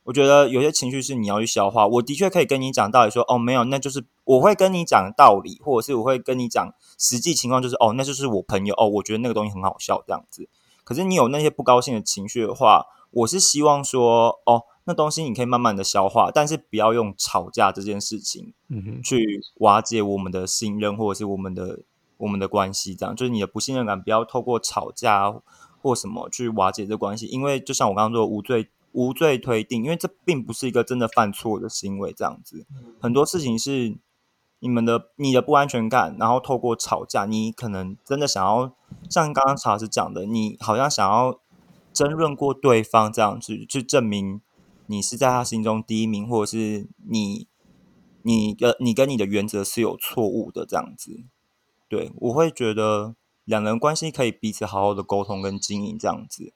我觉得有些情绪是你要去消化。我的确可以跟你讲道理说，哦，没有，那就是我会跟你讲道理，或者是我会跟你讲实际情况，就是哦，那就是我朋友哦，我觉得那个东西很好笑这样子。可是你有那些不高兴的情绪的话，我是希望说，哦，那东西你可以慢慢的消化，但是不要用吵架这件事情嗯哼，去瓦解我们的信任，或者是我们的我们的关系。这样就是你的不信任感，不要透过吵架或什么去瓦解这关系。因为就像我刚刚说的，无罪无罪推定，因为这并不是一个真的犯错的行为。这样子，很多事情是你们的你的不安全感，然后透过吵架，你可能真的想要像刚刚查老师讲的，你好像想要争论过对方这样子，去证明你是在他心中第一名，或者是你你跟你跟你的原则是有错误的这样子。对我会觉得两人关系可以彼此好好的沟通跟经营这样子。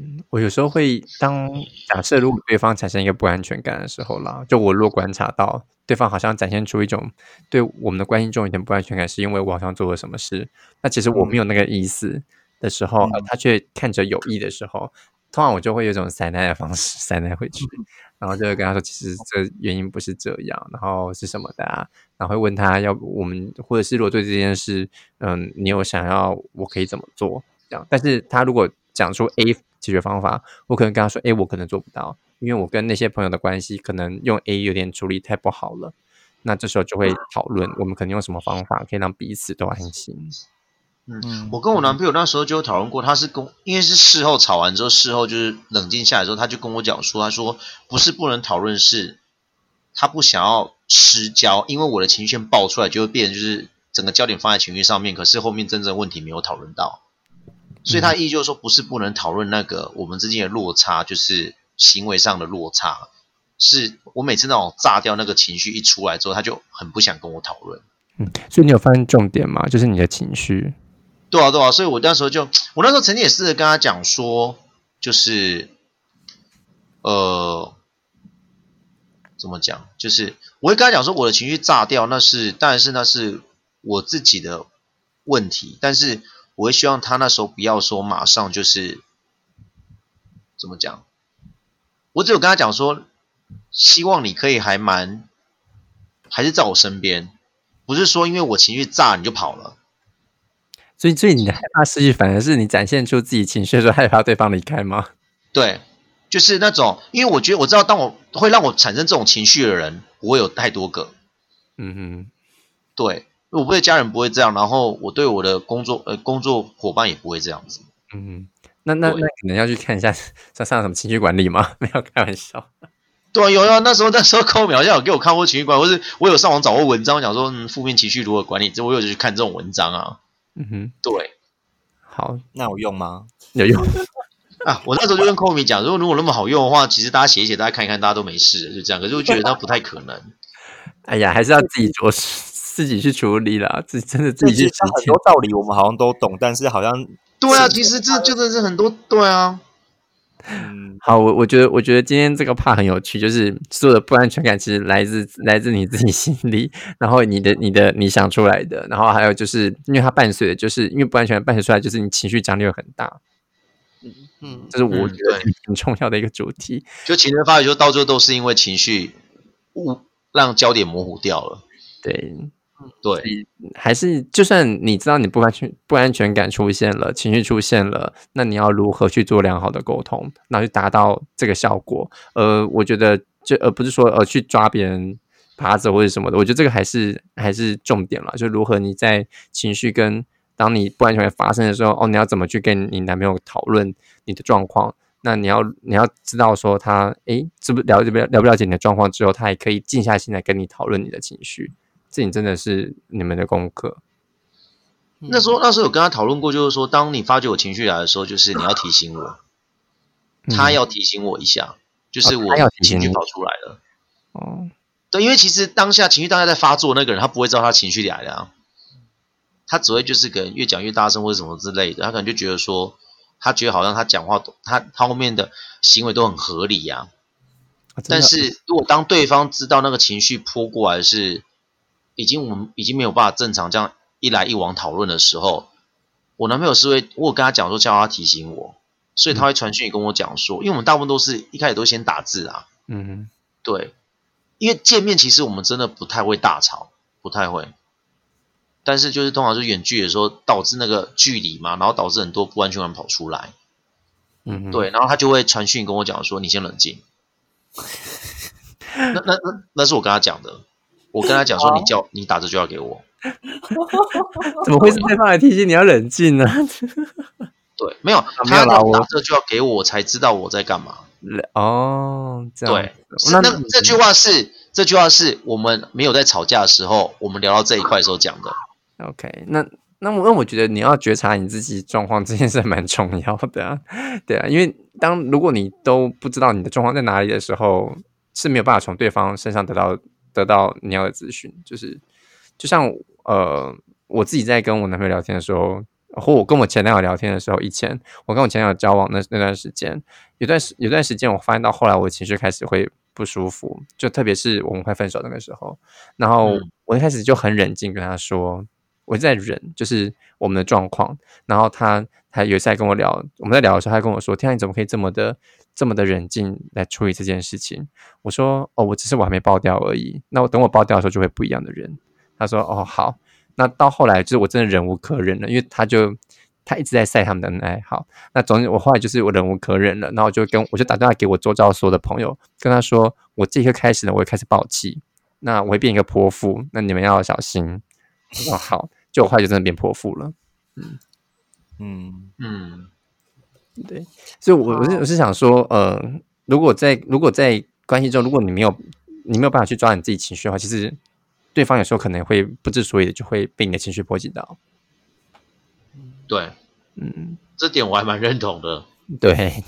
嗯，我有时候会当假设，如果对方产生一个不安全感的时候啦，就我若观察到对方好像展现出一种对我们的关系中有点不安全感，是因为我好像做了什么事，那其实我没有那个意思的时候，呃他却看着有意的时候，通常我就会有一种塞奶的方式 塞奶回去，然后就会跟他说，其实这原因不是这样，然后是什么的啊，然后会问他要我们，或者是如果对这件事，嗯，你有想要我可以怎么做这样，但是他如果讲出 A 解决方法，我可能跟他说，哎，我可能做不到，因为我跟那些朋友的关系可能用 A 有点处理太不好了，那这时候就会讨论，我们可能用什么方法可以让彼此都安心。嗯我跟我男朋友那时候就有讨论过，他是跟因为是事后吵完之后，事后就是冷静下来之后，他就跟我讲说，他说不是不能讨论，是他不想要失焦，因为我的情绪先爆出来就会变成就是整个焦点放在情绪上面，可是后面真正问题没有讨论到，所以他意义就是说不是不能讨论那个我们之间的落差，就是行为上的落差，是我每次那种炸掉那个情绪一出来之后，他就很不想跟我讨论。嗯，所以你有发现重点吗？就是你的情绪。对啊，对啊，所以我那时候就，我那时候曾经也试着跟他讲说，就是，呃，怎么讲？就是我会跟他讲说，我的情绪炸掉，那是当然是那是我自己的问题，但是我会希望他那时候不要说马上就是怎么讲，我只有跟他讲说，希望你可以还蛮还是在我身边，不是说因为我情绪炸你就跑了。所以，所以你的害怕失去，反而是你展现出自己情绪的时候，害怕对方离开吗？对，就是那种，因为我觉得我知道，当我会让我产生这种情绪的人，不会有太多个。嗯哼，对，我对家人不会这样，然后我对我的工作呃工作伙伴也不会这样子。嗯哼，那那那可能要去看一下上上什么情绪管理吗？没有开玩笑。对啊，有啊，那时候那时候寇淼好像有给我看过情绪管理，或是我有上网找过文章，讲说嗯负面情绪如何管理，这我有去看这种文章啊。嗯哼，对好，那有用吗？有用。啊，我那时候就跟寇米讲，如果如果那么好用的话，其实大家写一写，大家看一看，大家都没事，就这样。可是我觉得那不太可能。哎呀，还是要自己做事，自己去处理啦。自己真的自己很多。道理我们好像都懂，但是好像对啊，其实这就真的是很多对啊。嗯，好，我我觉得，我觉得今天这个怕很有趣，就是所有的不安全感其实来自来自你自己心里，然后你的你的你想出来的，然后还有就是因为它伴随的，就是因为不安全感伴随出来，就是你情绪张力会很大，嗯，这是我嗯觉得很重要的一个主题。就情绪发育，就到最后都是因为情绪误让焦点模糊掉了。对，对，还是就算你知道你不安全不安全感出现了，情绪出现了，那你要如何去做良好的沟通，然后去达到这个效果？呃，我觉得就而不是说呃去抓别人耙子或者什么的，我觉得这个还是还是重点了，就如何你在情绪跟当你不安全感发生的时候，哦，你要怎么去跟你男朋友讨论你的状况？那你要你要知道说他诶，知不了解不了了不了解你的状况之后，他也可以静下心来跟你讨论你的情绪。这你真的是你们的功课。那时候那时候有跟他讨论过，就是说，当你发觉我情绪来的时候，就是你要提醒我，他要提醒我一下，就是我情绪跑出来了。哦，对，因为其实当下情绪当下在发作那个人，他不会知道他情绪来了啊，他只会就是可能越讲越大声或者什么之类的，他可能就觉得说，他觉得好像他讲话他他后面的行为都很合理呀、但是如果当对方知道那个情绪泼过来是已经我们已经没有办法正常这样一来一往讨论的时候，我男朋友是会我有跟他讲说叫他提醒我，所以他会传讯跟我讲说，因为我们大部分都是一开始都先打字啊，嗯对，因为见面其实我们真的不太会大吵，不太会。但是就是通常是远距离的时候，导致那个距离嘛，然后导致很多不安全感跑出来。嗯，对，然后他就会传讯跟我讲说：“你先冷静。那”那那那是我跟他讲的，我跟他讲说：“你叫你打这就要给我。怎么会是对方来提醒你要冷静呢？” 对，没有，没有啦我他要打这就要给我，我才知道我在干嘛。哦，这样对，那那这句话是这句话是我们没有在吵架的时候，我们聊到这一块的时候讲的。OK，那那我那我觉得你要觉察你自己状况这件事蛮重要的啊，对啊，因为当如果你都不知道你的状况在哪里的时候，是没有办法从对方身上得到得到你要的资讯。就是就像呃，我自己在跟我男朋友聊天的时候，或我跟我前男友聊天的时候，以前我跟我前男友交往那那段时间，有段时有段时间，我发现到后来我的情绪开始会不舒服，就特别是我们快分手那个时候，然后嗯我一开始就很冷静跟他说。我在忍，就是我们的状况。然后他他有一次在跟我聊，我们在聊的时候，他跟我说：“天啊，你怎么可以这么的这么的冷静来处理这件事情？”我说：“哦，我只是我还没爆掉而已。那我等我爆掉的时候，就会不一样的人。”他说：“哦，好。”那到后来就是我真的忍无可忍了，因为他就他一直在晒他们的恩爱好。那总我后来就是我忍无可忍了，然后我就跟我就打电话给我周遭所有的朋友，跟他说：“我这一刻开始呢，我会开始爆气，那我会变一个泼妇，那你们要小心。”哦：“好。”就我后来就真的变泼妇了。嗯，嗯，对，所以我我是我是想说，呃，如果在如果在关系中，如果你没有你没有办法去抓你自己情绪的话，其实对方有时候可能会不知所以的就会被你的情绪波及到。对，嗯，这点我还蛮认同的。对，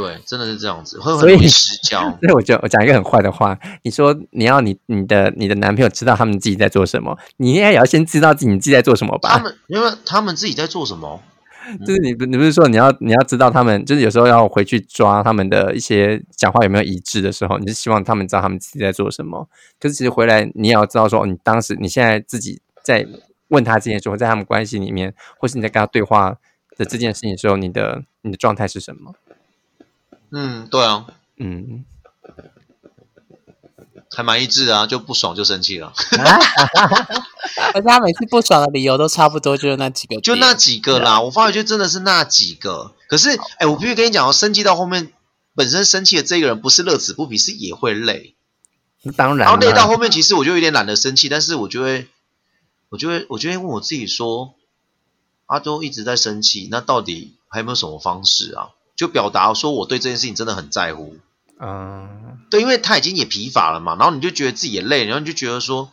对，真的是这样子，会所以很容易失焦。所以我就我讲一个很坏的话，你说你要你你的你的男朋友知道他们自己在做什么，你应该也要先知道自己你自己在做什么吧？他们因为他们自己在做什么？就是你不你不是说你要你要知道他们，就是有时候要回去抓他们的一些讲话有没有一致的时候，你是希望他们知道他们自己在做什么。可是其实回来你也要知道说，哦你当时你现在自己在问他这件事，或在他们关系里面，或是你在跟他对话的这件事情的时候，你的你的状态是什么？嗯，对啊，嗯，还蛮一致的啊，就不爽就生气了，而且他每次不爽的理由都差不多，就是那几个，就那几个啦。我发觉就真的是那几个。可是，哎，我必须跟你讲哦，生气到后面，本身生气的这个人不是乐此不疲，是也会累。当然然后累到啦后面，其实我就有点懒得生气，但是我就会，我就会，我就会问我自己说，阿周一直在生气，那到底还有没有什么方式啊？就表达说我对这件事情真的很在乎。嗯，对，因为他已经也疲乏了嘛，然后你就觉得自己也累，然后你就觉得说，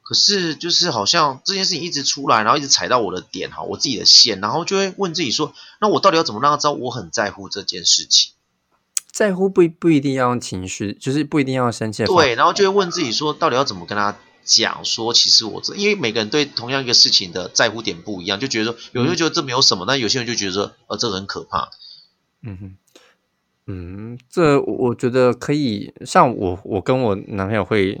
可是就是好像这件事情一直出来，然后一直踩到我的点哈，我自己的线，然后就会问自己说，那我到底要怎么让他知道我很在乎这件事情？在乎不不一定要用情绪，就是不一定要生气对，然后就会问自己说，到底要怎么跟他讲说，其实我这，因为每个人对同样一个事情的在乎点不一样，就觉得说，有人就觉得这没有什么，但有些人就觉得说，呃，这个很可怕。嗯哼，嗯，这我觉得可以。像我，我跟我男朋友会，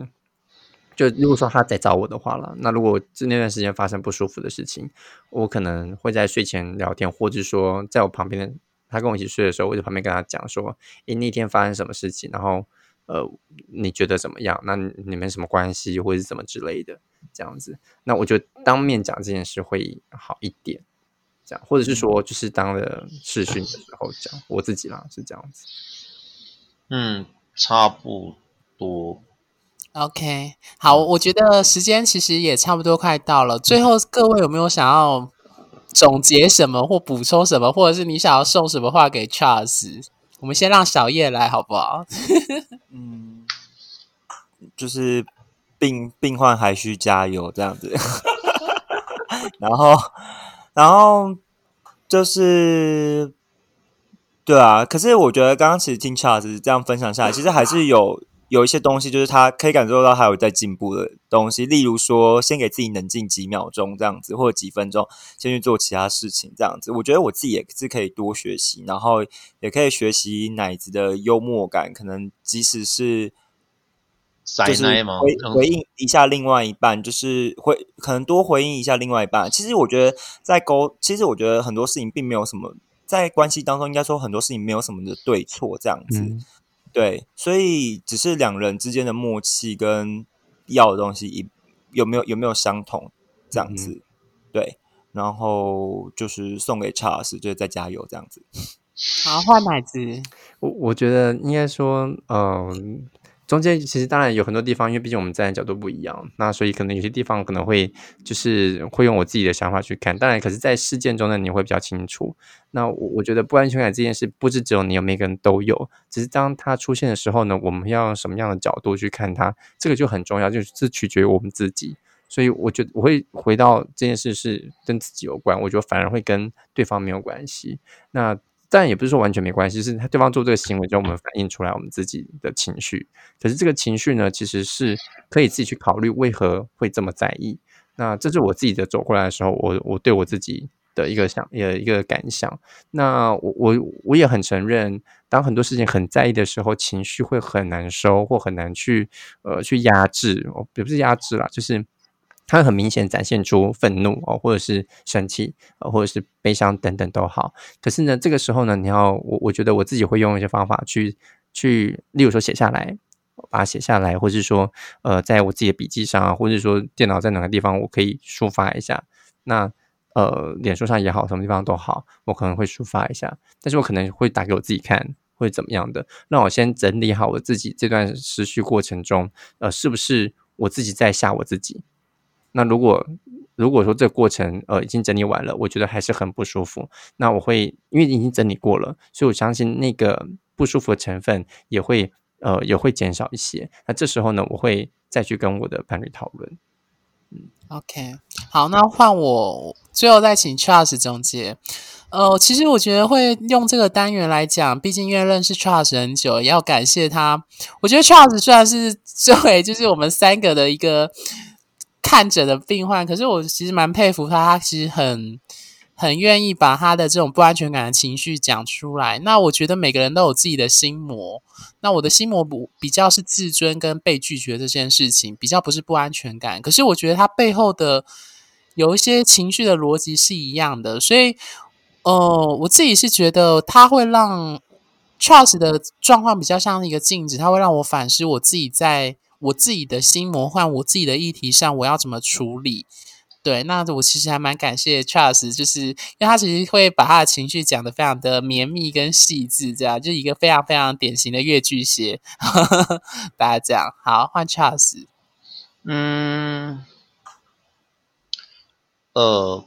就如果说他在找我的话了，那如果这那段时间发生不舒服的事情，我可能会在睡前聊天，或者说在我旁边的他跟我一起睡的时候，我在旁边跟他讲说，诶，那天发生什么事情，然后呃，你觉得怎么样？那你们什么关系，或者是怎么之类的，这样子。那我就当面讲这件事会好一点。这样，或者是说，就是当了试训的时候讲，我自己啦是这样子。嗯，差不多。OK，好，我觉得时间其实也差不多快到了。最后，各位有没有想要总结什么，或补充什么，或者是你想要送什么话给 Charles？我们先让小叶来，好不好？嗯，就是病病患还需加油这样子，然后然后就是对啊，可是我觉得刚刚其实听 Charles 这样分享下来，其实还是有有一些东西，就是他可以感受到还有在进步的东西，例如说先给自己冷静几秒钟这样子，或者几分钟，先去做其他事情这样子。我觉得我自己也是可以多学习，然后也可以学习奶子的幽默感，可能即使是。塞就是？回回应一下另外一半，就是回可能多回应一下另外一半。其实我觉得在沟，其实我觉得很多事情并没有什么，在关系当中应该说很多事情没有什么的对错这样子。嗯对，所以只是两人之间的默契跟要的东西一有没有有没有相同这样子。对，然后就是送给 Charles，就是再加油这样子。好，换奶子。我我觉得应该说，嗯、中间其实当然有很多地方，因为毕竟我们站的角度不一样，那所以可能有些地方可能会就是会用我自己的想法去看。当然，可是，在事件中呢，你会比较清楚。那我我觉得不安全感这件事，不是只有你有，每个人都有。只是当它出现的时候呢，我们要用什么样的角度去看它，这个就很重要，就是这取决于我们自己。所以我觉得我会回到这件事是跟自己有关，我觉得反而会跟对方没有关系。那但也不是说完全没关系，是他对方做这个行为，就我们反映出来我们自己的情绪。可是这个情绪呢，其实是可以自己去考虑为何会这么在意。那这是我自己的走过来的时候，我我对我自己的一个想呃一个感想。那我我我也很承认，当很多事情很在意的时候，情绪会很难收，或很难去呃去压制，哦，也不是压制啦，就是。它很明显展现出愤怒哦，或者是生气，呃，或者是悲伤等等都好。可是呢，这个时候呢，你要我，我觉得我自己会用一些方法去去，例如说写下来，把它写下来，或是说，呃，在我自己的笔记上啊，或者是说电脑在哪个地方我可以抒发一下。那呃，脸书上也好，什么地方都好，我可能会抒发一下。但是我可能会打给我自己看，会怎么样的？让我先整理好我自己这段思绪过程中，呃，是不是我自己在吓我自己？那如果如果说这个过程呃已经整理完了，我觉得还是很不舒服，那我会因为已经整理过了，所以我相信那个不舒服的成分也会呃也会减少一些。那这时候呢，我会再去跟我的伴侣讨论。嗯，OK，好，那换我最后再请 Charles 总结。呃，其实我觉得会用这个单元来讲，毕竟因为认识 Charles 很久，也要感谢他。我觉得 Charles 虽然是作为就是我们三个的一个。看着的病患，可是我其实蛮佩服他，他其实很很愿意把他的这种不安全感的情绪讲出来。那我觉得每个人都有自己的心魔，那我的心魔不比较是自尊跟被拒绝这件事情，比较不是不安全感。可是我觉得他背后的有一些情绪的逻辑是一样的，所以，呃，我自己是觉得他会让 Charles 的状况比较像一个镜子，他会让我反思我自己在。我自己的心魔幻，我自己的议题上，我要怎么处理？对，那我其实还蛮感谢 Charles，就是因为他其实会把他的情绪讲的非常的绵密跟细致，这样就一个非常非常典型的越巨蟹。大家这样好，换 Charles。嗯，呃，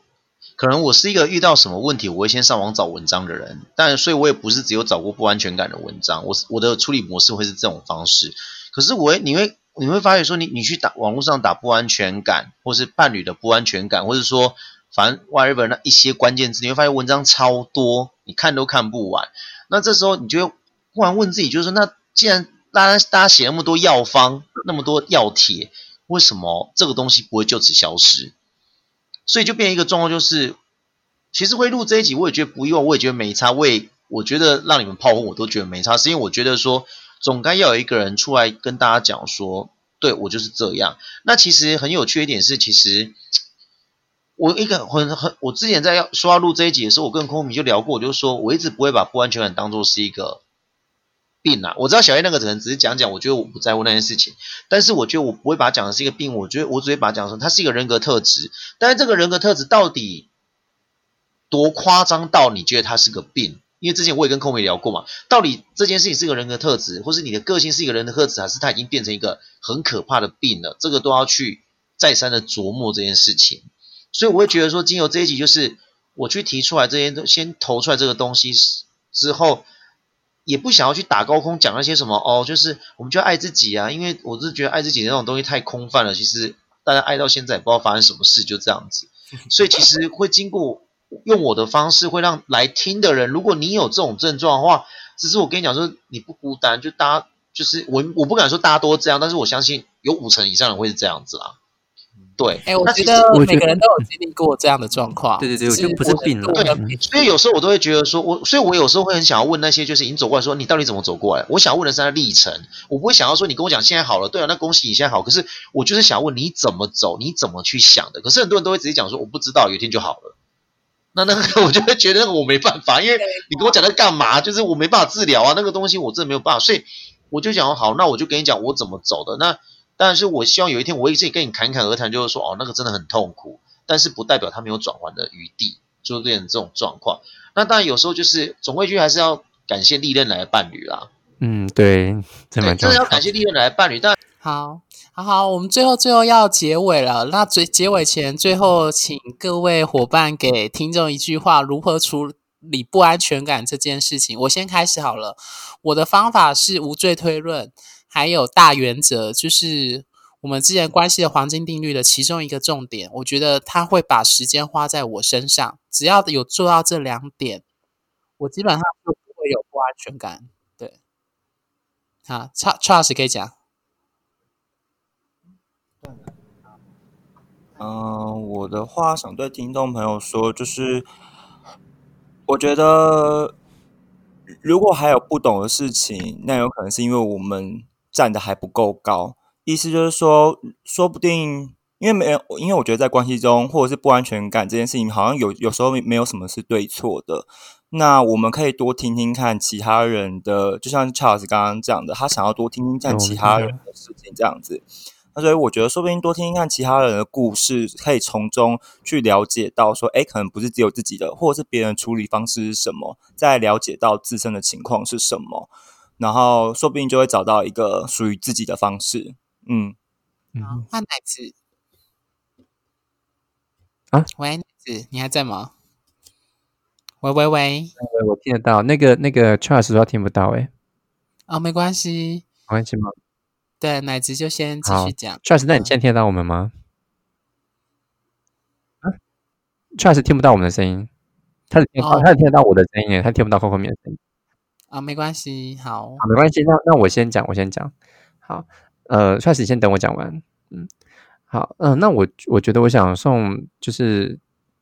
可能我是一个遇到什么问题，我会先上网找文章的人，但所以我也不是只有找过不安全感的文章，我我的处理模式会是这种方式。可是我你会你会发现说你你去打网络上打不安全感，或是伴侣的不安全感，或者说反正 whatever 那一些关键字，你会发现文章超多，你看都看不完。那这时候你就忽然问自己，就是说，那既然大家大家写那么多药方，那么多药帖，为什么这个东西不会就此消失？所以就变一个状况，就是其实会录这一集，我也觉得不意外，我也觉得没差。我也我觉得让你们炮轰，我都觉得没差，是因为我觉得说。总该要有一个人出来跟大家讲说，对我就是这样。那其实很有趣一点是，其实我一个很很，我之前在要说要录这一集的时候，我跟空明就聊过，我就说我一直不会把不安全感当做是一个病啊。我知道小叶那个人只是讲讲，我觉得我不在乎那件事情，但是我觉得我不会把它讲的是一个病，我觉得我只会把它讲说它是一个人格特质。但是这个人格特质到底多夸张到你觉得它是个病？因为之前我也跟空梅聊过嘛，到底这件事情是个人格特质，或是你的个性是一个人的特质，还是它已经变成一个很可怕的病了？这个都要去再三的琢磨这件事情。所以我会觉得说，经由这一集，就是我去提出来这些，都先投出来这个东西之后，也不想要去打高空讲那些什么哦，就是我们就要爱自己啊，因为我是觉得爱自己那种东西太空泛了。其实大家爱到现在也不知道发生什么事，就这样子。所以其实会经过。用我的方式会让来听的人，如果你有这种症状的话，只是我跟你讲说你不孤单，就大家就是我我不敢说大家都这样，但是我相信有五成以上人会是这样子啊。对，哎，我觉得每个人都有经历过这样的状况。对对对，我就不是病了。对，所以有时候我都会觉得说，我所以我有时候会很想要问那些就是已经走过来说你到底怎么走过来？我想问的是他的历程，我不会想要说你跟我讲现在好了，对啊，那恭喜你现在好。可是我就是想问你怎么走，你怎么去想的？可是很多人都会直接讲说我不知道，有一天就好了。那那个 我就会觉得我没办法，因为你跟我讲那干嘛？就是我没办法治疗啊，那个东西我真的没有办法，所以我就想好，那我就跟你讲我怎么走的。那但是我希望有一天我也可以跟你侃侃而谈，就是说哦，那个真的很痛苦，但是不代表他没有转换的余地，就变成这种状况。那当然有时候就是总归去还是要感谢历任来的伴侣啦。嗯，对，真的要感谢历任来的伴侣，但。好，好，我们最后最后要结尾了。那最结尾前，最后请各位伙伴给听众一句话：如何处理不安全感这件事情？我先开始好了。我的方法是无罪推论，还有大原则，就是我们之前关系的黄金定律的其中一个重点，我觉得他会把时间花在我身上，只要有做到这两点，我基本上就不会有不安全感。对，好，Charles 可以讲。嗯，我的话想对听众朋友说，就是我觉得如果还有不懂的事情，那有可能是因为我们站的还不够高。意思就是说，说不定因为没有，因为我觉得在关系中或者是不安全感这件事情，好像有有时候没有什么是对错的。那我们可以多听听看其他人的，就像 Charles 刚刚讲的，他想要多听听看其他人的事情这样子。那所以我觉得，说不定多听听看其他人的故事，可以从中去了解到说，哎，可能不是只有自己的，或者是别人处理方式是什么，再了解到自身的情况是什么，然后说不定就会找到一个属于自己的方式。嗯，好，换奶子啊，喂，奶子，你还在吗？喂喂喂，我听得到，那个那个 Charles 说听不到，哎，哦，没关系，没关系吗？对，奶子就先继续讲。Charles，那你现在听得到我们吗？啊，Charles 听不到我们的声音，他只听，他只听得到我的声音，他听不到 Coco 米的声音。啊，没关系，好，没关系，那那我先讲，我先讲。好，呃，Charles 先等我讲完。嗯，好，嗯，那我我觉得我想送就是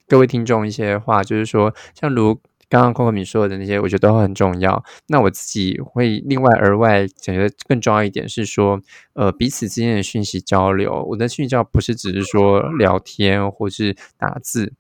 各位听众一些话，就是说，像如。刚刚 Coco 米说的那些，我觉得都很重要。那我自己会另外额外觉得更重要一点是说，呃，彼此之间的讯息交流。我的讯息交流不是只是说聊天，或是打字，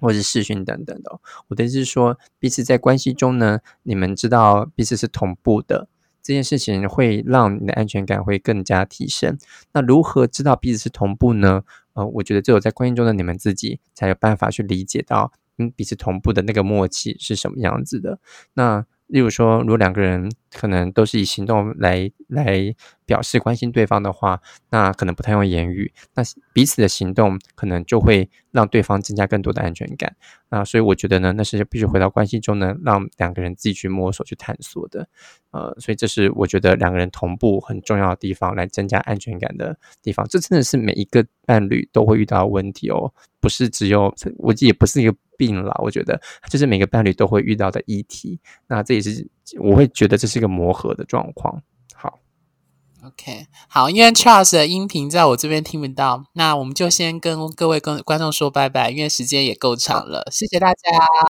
或是视讯等等的。我的意思是说，彼此在关系中呢，你们知道彼此是同步的，这件事情会让你的安全感会更加提升。那如何知道彼此是同步呢？呃，我觉得只有在关系中的你们自己才有办法去理解到。彼此同步的那个默契是什么样子的？那例如说，如果两个人可能都是以行动来来表示关心对方的话，那可能不太用言语，那彼此的行动可能就会让对方增加更多的安全感。那所以我觉得呢，那是必须回到关系中呢，让两个人自己去摸索、去探索的。呃，所以这是我觉得两个人同步很重要的地方，来增加安全感的地方。这真的是每一个伴侣都会遇到问题哦，不是只有我，也不是一个。病了，我觉得就是每个伴侣都会遇到的议题。那这也是我会觉得这是一个磨合的状况。好，OK，好，因为 Charles 的音频在我这边听不到，那我们就先跟各位跟观众说拜拜，因为时间也够长了，谢谢大家。